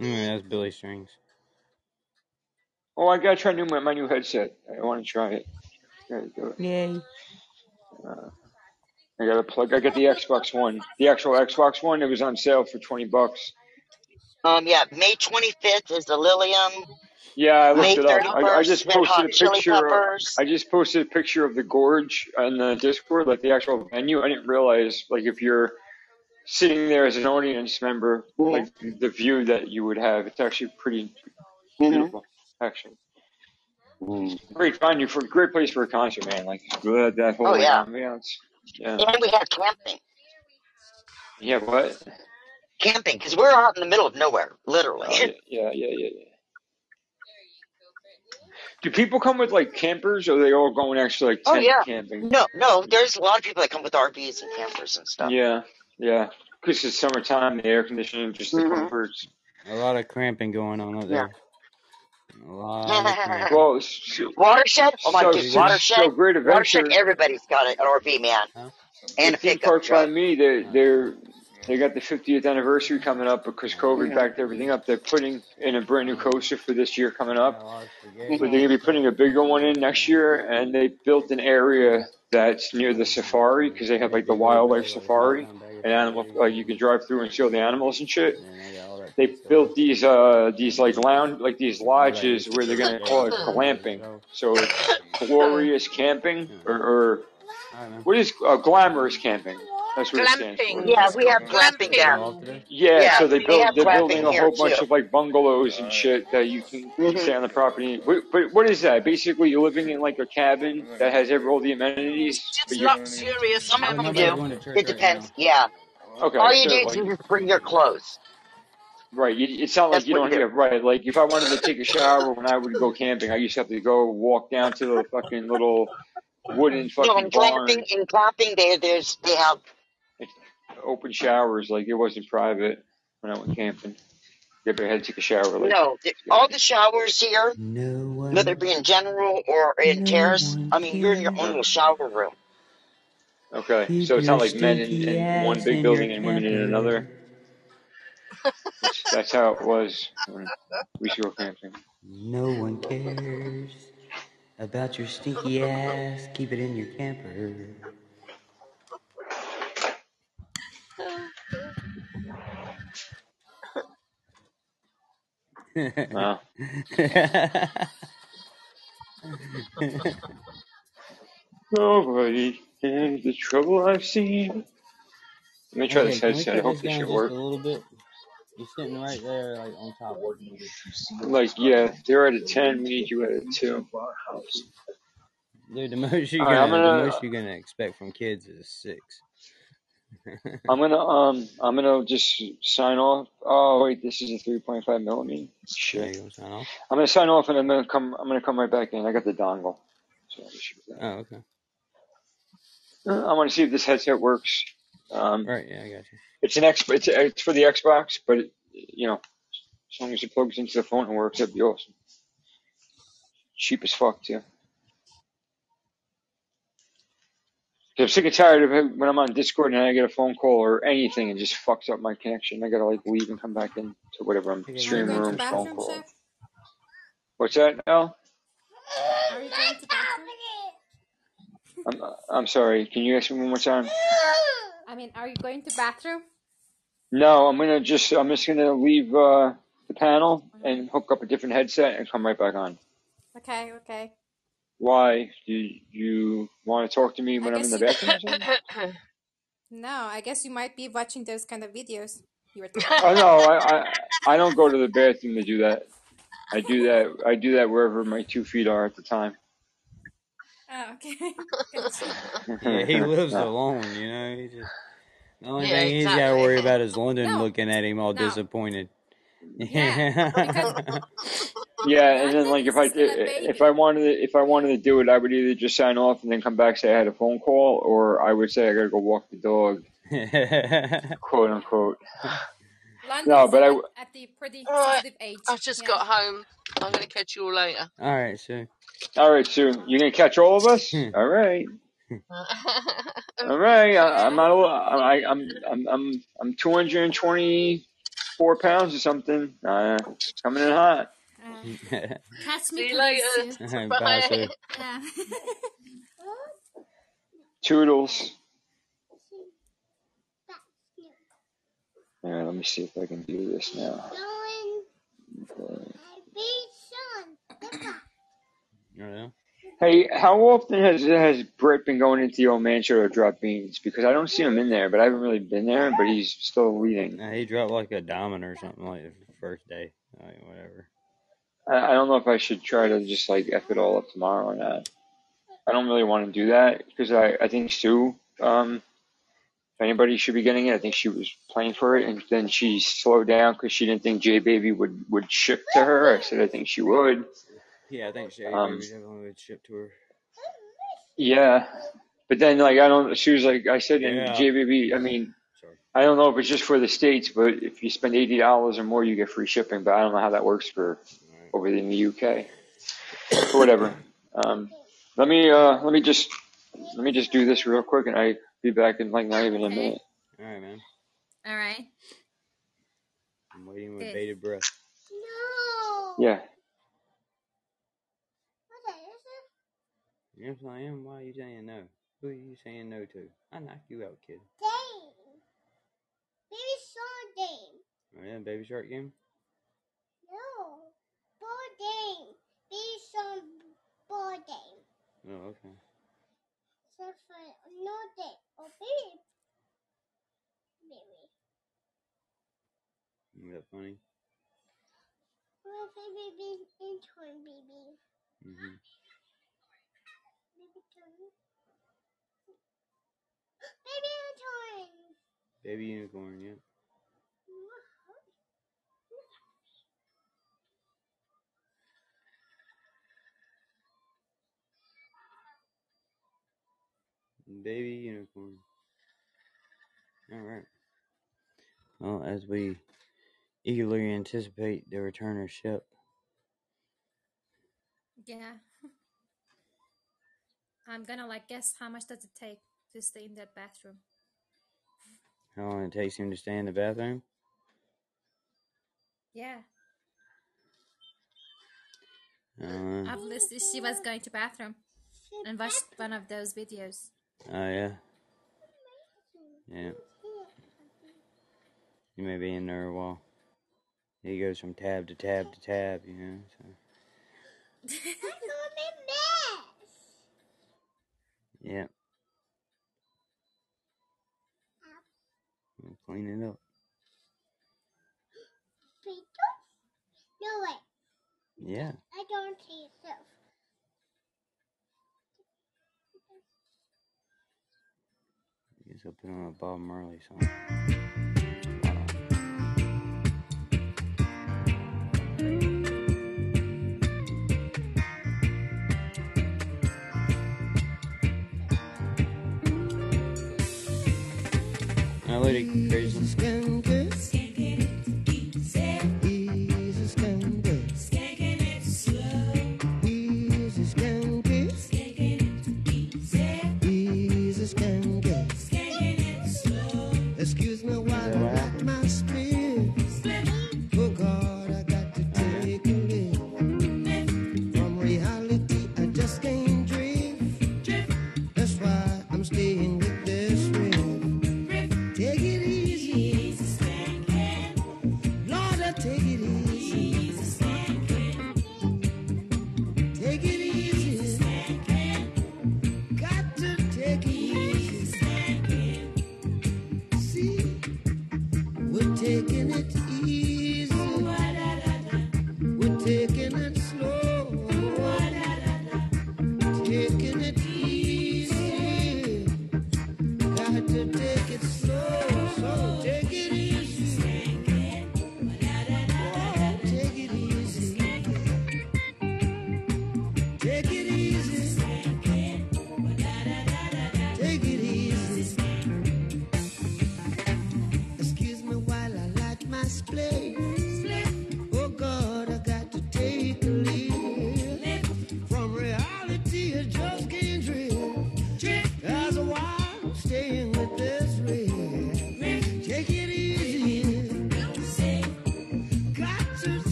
Mm, that's Billy Strings. Oh, I gotta try new my, my new headset. I want to try it. Gotta do it. Yay. Uh, I gotta plug. I got the Xbox One, the actual Xbox One. It was on sale for twenty bucks. Um, yeah, May 25th is the Lilium. Yeah, I looked May it up. I, I just posted a picture. Of, I just posted a picture of the gorge on the Discord, like the actual venue. I didn't realize, like, if you're sitting there as an audience member, Mhm. like the view that you would have. It's actually pretty Mhm. beautiful, actually. Great venue for a great place for a concert, man. Like that, that whole Oh, yeah. ambiance. Yeah. And we have camping. Yeah. What? Camping, because we're out in the middle of nowhere, literally. Oh, yeah, yeah, yeah, yeah. yeah. Do people come with like campers, or are they all going actually like Oh, tent yeah. camping? No, no, there's a lot of people that come with RVs and campers and stuff. Yeah, yeah. Because it's summertime, the air conditioning, just the Mhm. comforts. A lot of cramping going on up Yeah. there. A lot of cramping. Well, s- Watershed? Oh my so, goodness, so, Watershed? so Great Watershed, everybody's got an RV, man. Huh? And a theme pickup park by truck. me, they they're they got the 50th anniversary coming up because COVID Mhm. backed everything up. They're putting in a brand new coaster for this year coming up. a lot of But they're gonna be putting a bigger one in next year, and they built an area that's near the safari because they have like the wildlife safari and animal like you can drive through and see all the animals and shit. They built these uh these like lounge like these lodges where they're gonna call it glamping. So it's glorious camping or, or I don't know. what is uh, glamorous camping? That's what it stands Glamping. for. Yeah, we have called glamping glamping. down. Yeah, Yeah, so they we build have they're building a whole bunch too. of like bungalows and shit that you can Mhm. stay on the property. But, but what is that? Basically, you're living in like a cabin that has every, all the amenities. Just But you luxurious Some of them do. going to church It depends. now. Yeah. okay? All you So do is like you just bring your clothes. Right, you, it's not like That's you don't you have right. Like if I wanted to take a shower when I would go camping, I used to have to go walk down to the fucking little wooden No, fucking in barn, glamping, in glamping, there, there's they have open showers. Like it wasn't private when I went camping. You ever had to take a shower? Like no the, all the showers here, No whether it be in general or in no terrace. I mean, you're in your own little shower room. okay, Keep so it's not like men in, in one big building and women in camper. another. That's, that's how it was when we used to go camping. No one cares About your stinky ass, keep it in your camper. Wow. Nobody is the trouble I've seen. Let me try okay, this headset. I hope this this should work. a little bit? You're sitting right there, like on top. Like, yeah, they're at a 10. We need you at a 2. Dude, the most you're All right, gonna, I'm the gonna, most you're gonna expect from kids is a six. I'm gonna, um, I'm gonna just sign off. Oh, wait, this is a 3.5 millimeter. Shit. you gonna sign off? I'm gonna sign off and I'm gonna come, I'm gonna come right back in. I got the dongle. So we should be back. Oh, okay. Uh, I want to see if this headset works. Um, Right, yeah, I got you. it's an X, it's, it's for the Xbox, but it, you know, as long as it plugs into the phone and works, it'd be awesome. Cheap as fuck too. I'm sick and tired of it when I'm on Discord and I get a phone call or anything and just fucks up my connection. I gotta like leave and come back in to whatever I'm Okay, Are you stream going to phone bathroom, calls. Chef? What's that, Al? Are you going to the bathroom? I'm I'm sorry. Can you ask me one more time? I mean, are you going to bathroom? No, I'm gonna just I'm just gonna leave uh, the panel and hook up a different headset and come right back on. Okay, okay. Why? Do you want to talk to me when I'm in the bathroom or? No, I guess you might be watching those kind of videos you were Oh no. I, I I don't go to the bathroom to do that. I do that I do that wherever my two feet are at the time. Oh, okay. Yeah, he lives alone, you know. He just the only yeah, thing he's got to worry about is London No, looking at him all no. disappointed. Yeah, Yeah, and then like if I still if. I wanted to, if I wanted to do it, I would either just sign off and then come back say I had a phone call, or I would say I gotta go walk the dog, quote unquote. London No, but I still at, at the pretty All right, sensitive age. I've just Yeah. got home. I'm going to catch you all later. all right, so all right, Sue, you gonna catch all of us? All right, all right. I, I'm not. a- I, I'm I'm I'm I'm 224 pounds or something. Uh, coming in hot. Uh, catch See me, you please, later. Sue. bye, Bye. Sue. Yeah. Toodles. All right, let me see if I can do this now. Okay. Know? Hey, how often has has Brett been going into the old man show to drop beans? Because I don't see him in there, but I haven't really been there. But he's still leading. Nah, he dropped like a diamond or something like the first day, like whatever. I, I don't know if I should try to just like f it all up tomorrow or not. I don't really want to do that because I I think Sue, um, anybody should be getting it, I think she was playing for it, and then she slowed down because she didn't think J Baby would would ship to her. I said I think she would. Yeah, I think Shay Um, Baby definitely would ship to her. yeah, but then like I don't. She was like I said, and Yeah. J Baby. I mean, Sorry. I don't know if it's just for the states, but if you spend eighty dollars or more, you get free shipping. But I don't know how that works for Alright. over in the UK or whatever. Um, let me uh, let me just let me just do this real quick, and I be back in like not even a minute. All right, man. All right. I'm waiting with Good. bated breath. No. Yeah. Yes, I am. Why are you saying no? Who are you saying no to? I knock you out, kid. Oh yeah, baby shark game. No. Ball Dame. Baby Shark Ball Dame. Oh okay. Isn't that funny? My favorite is unicorn, baby. Mhm. Baby Torn. Baby unicorn. Yep. Baby unicorn. All right. Well, as we eagerly anticipate the return of ship, Yeah. I'm gonna like guess how much does it take to stay in that bathroom? how long it takes him to stay in the bathroom? Yeah. Uh, I've. She was going to bathroom and watched one of those videos. Oh yeah. Yeah. You may be in there a while. He goes from tab to tab to tab, you know. So yeah. We'll Clean it up. No way. Yeah. I don't see so. I guess I'll put on a Bob Marley song. Crazy.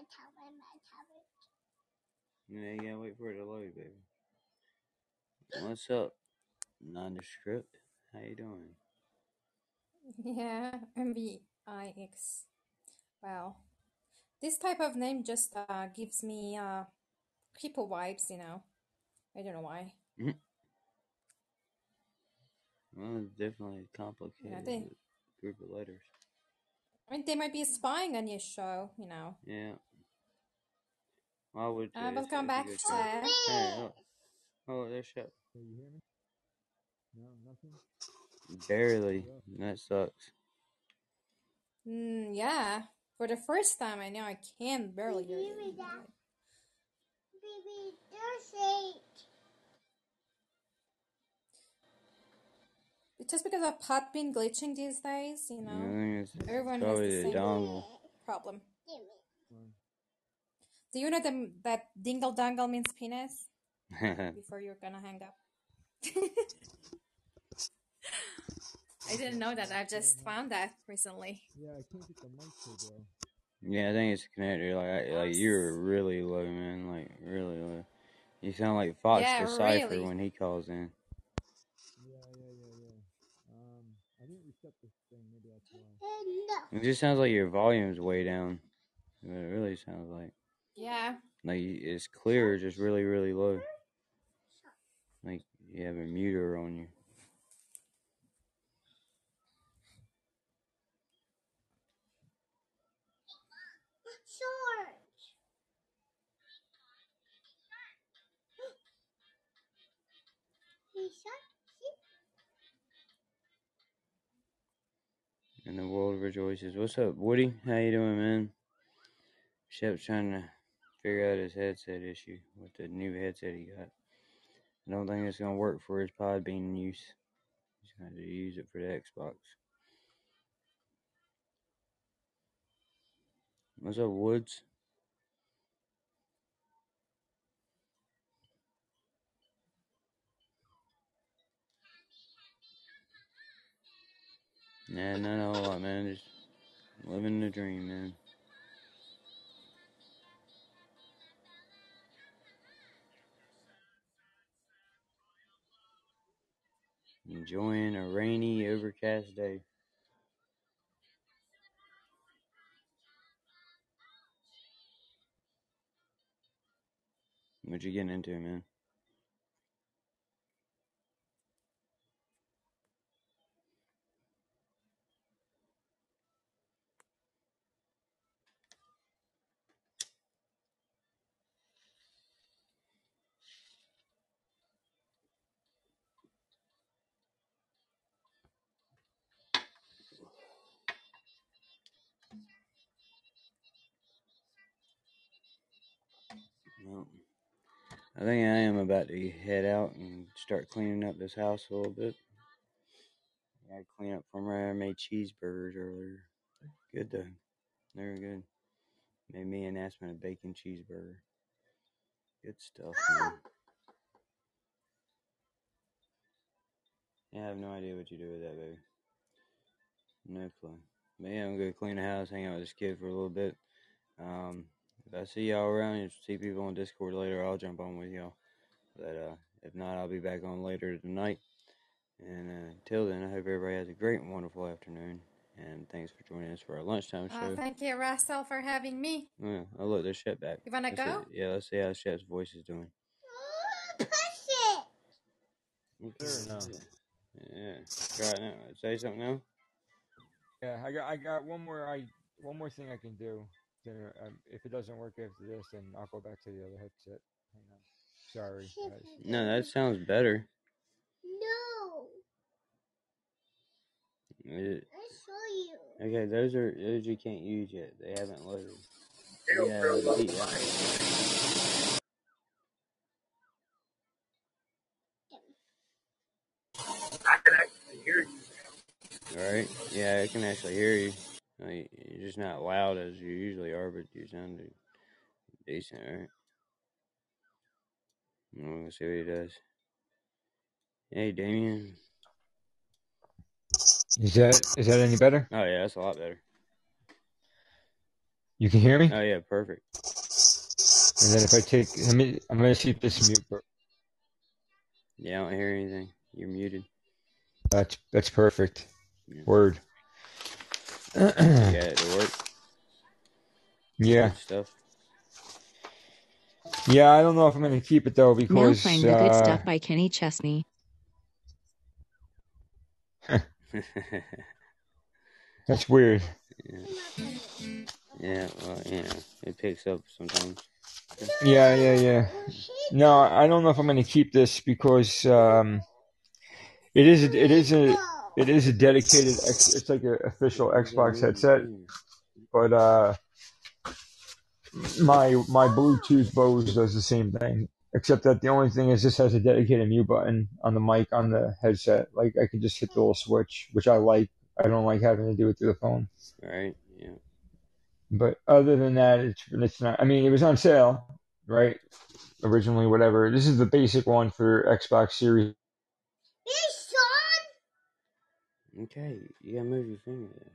My tower, my tower. Yeah, you gotta wait for it to load, baby. What's up? Nondescript. How you doing? Yeah, MVIX. Well, this type of name just uh, gives me uh, people vibes, you know. I don't know why. Well, it's definitely a complicated Yeah, they- group of letters. I mean, they might be spying on your show, you know. Yeah. I would. Uh, it's- welcome back, good show. Chef. Hey, oh, oh, there's Chef. Can you hear me? No, nothing. Barely. That sucks. Mm, yeah. For the first time, I know I can barely hear you. Baby, that- Baby, there's eight. It's just because of Podbean glitching these days, you know. I think it's Everyone has the the same dongle. problem. Give me. Do you know the, that dingle dangle means penis? Before you're gonna hang up. I didn't know that. I just found that recently. Yeah, I can't get the mic to go. Yeah, I think it's a connector. Like, I, like you're really low, man. Like really low. You sound like Fox Yeah, the Cipher really. when he calls in. Yeah, yeah, yeah, yeah. Um, I didn't reset this thing. Maybe that's why. It just sounds like your volume's way down. But it really sounds like Yeah. like it's clear, just really, really low. Like you have a muter on you. And the world rejoices. What's up, Woody? How you doing, man? Shep's trying to figure out his headset issue with the new headset he got. I don't think it's gonna work for his Podbean use. He's gonna to use it for the Xbox. What's up, Woods? Nah, not a whole lot, man. Just living the dream, man. Enjoying a rainy, overcast day. What you getting into, man? Well, I think I am about to head out and start cleaning up this house a little bit. I gotta clean up from where I made cheeseburgers earlier. Good though. They were good. Made me and Aspen a bacon cheeseburger. Good stuff, man. Yeah, I have no idea what you do with that, baby. No clue. But yeah, I'm gonna clean the house, hang out with this kid for a little bit. Um, I see y'all around, if see people on Discord later, I'll jump on with y'all. But uh, if not, I'll be back on later tonight. And uh, until then, I hope everybody has a great and wonderful afternoon. And thanks for joining us for our lunchtime Oh, show. thank you, Russell, for having me. Yeah, oh look, there's Shep back. You wanna Let's see- go? yeah, let's see how Shep's voice is doing. Push it. Okay. No. Yeah, try it now. Say something now. Yeah, I got I got one more I one more thing I can do. Then, um, if it doesn't work after this, then I'll go back to the other headset. Hang on. Sorry, guys. No, that sounds better. No. It- I saw you. okay, those are those you can't use yet. They haven't loaded. Yeah, delete that. I can actually hear you. All right. Yeah, I can actually hear you. Uh, like, you're just not loud as you usually are, but you sound decent, right? We'll see what he does. Hey, Damien. Is that is that any better? Oh yeah, that's a lot better. You can hear me? Oh yeah, perfect. And then if I take, let me, I'm gonna see if this mute. bur- Yeah, I don't hear anything. You're muted. That's that's perfect. Yeah. Word. You got it to work. Yeah, Good stuff. yeah. I don't know if I'm gonna keep it though Now because playing the good uh, stuff by Kenny Chesney. that's weird. yeah. yeah, well, you know, it picks up sometimes. Yeah, yeah, yeah. No, I don't know if I'm gonna keep this because um, it is a, it is a it is a dedicated. X, it's like an official Xbox headset, but uh, my my Bluetooth Bose does the same thing. Except that the only thing is this has a dedicated mute button on the mic on the headset. Like I can just hit the little switch, which I like. I don't like having to do it through the phone. Right? Yeah. But other than that, it's it's not. I mean, it was on sale, right? Originally, whatever. This is the basic one for Xbox Series. Hey, Sean. Okay, you gotta move your finger there.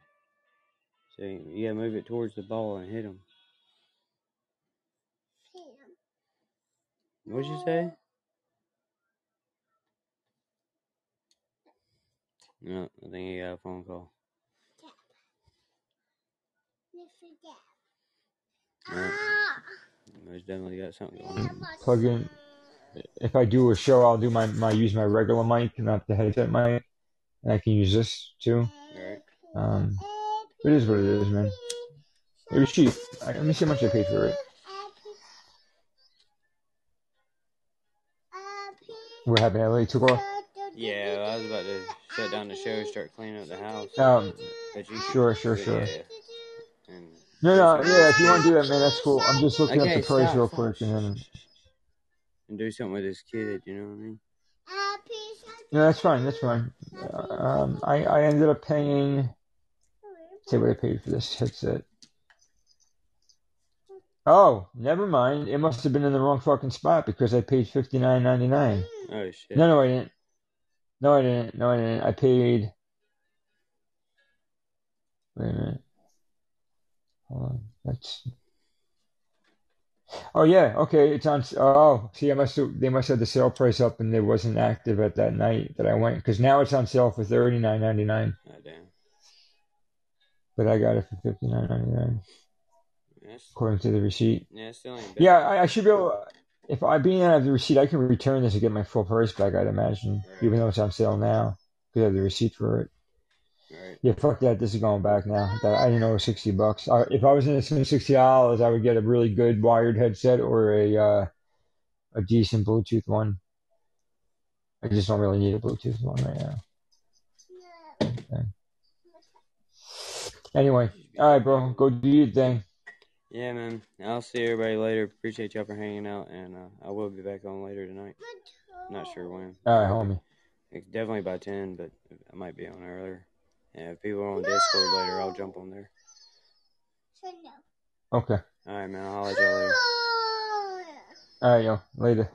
So you gotta move it towards the ball and hit him. What'd you say? No, I think he got a phone call. No, most definitely got something going on. Plug in. If I do a show, I'll do my, my use my regular mic, not the headset mic, and I can use this too. Alright. Um, it is what it is, man. It was cheap. I, let me see how much I paid for it. What happened? LA took off. Yeah, I was about to shut down the show, start cleaning up the house. Um, But you sure, sure, sure. yeah. And No, no, yeah. If you want to do that, man, that's cool. I'm just looking Okay, up the price stop, real stop. quick, and then and do something with this kid, you know what I mean? No, that's fine. That's fine. Um, I I ended up paying. Say what I paid for this headset. Oh, never mind. It must have been in the wrong fucking spot because I paid fifty nine ninety nine. Oh shit. No, no, I didn't. No, I didn't. No, I didn't. I paid. Wait a minute. Hold on. That's. Oh yeah. Okay. It's on. Oh, see, I must have. They must have the sale price up, and it wasn't active at that night that I went because now it's on sale for thirty nine ninety nine. Oh ah, damn. But I got it for fifty nine ninety nine according to the receipt. Yeah, still ain't bad. Yeah, I, I should be able. If I being out of the receipt, I can return this and get my full price back. I'd imagine, even though it's on sale now, because I have the receipt for it. Right. Yeah, fuck that. This is going back now. I didn't know it was sixty bucks. I, if I was in spend sixty dollars, I would get a really good wired headset or a uh, a decent Bluetooth one. I just don't really need a Bluetooth one right now. Okay. Anyway, all right, bro. Go do your thing. Yeah, man. I'll see everybody later. Appreciate y'all for hanging out, and uh, I will be back on later tonight. Not sure when. All right, homie. It's definitely by ten, but I might be on earlier. And if people are on Discord later, I'll jump on there. Okay. All right, man. I'll holler at y'all later. All right, yo. Later.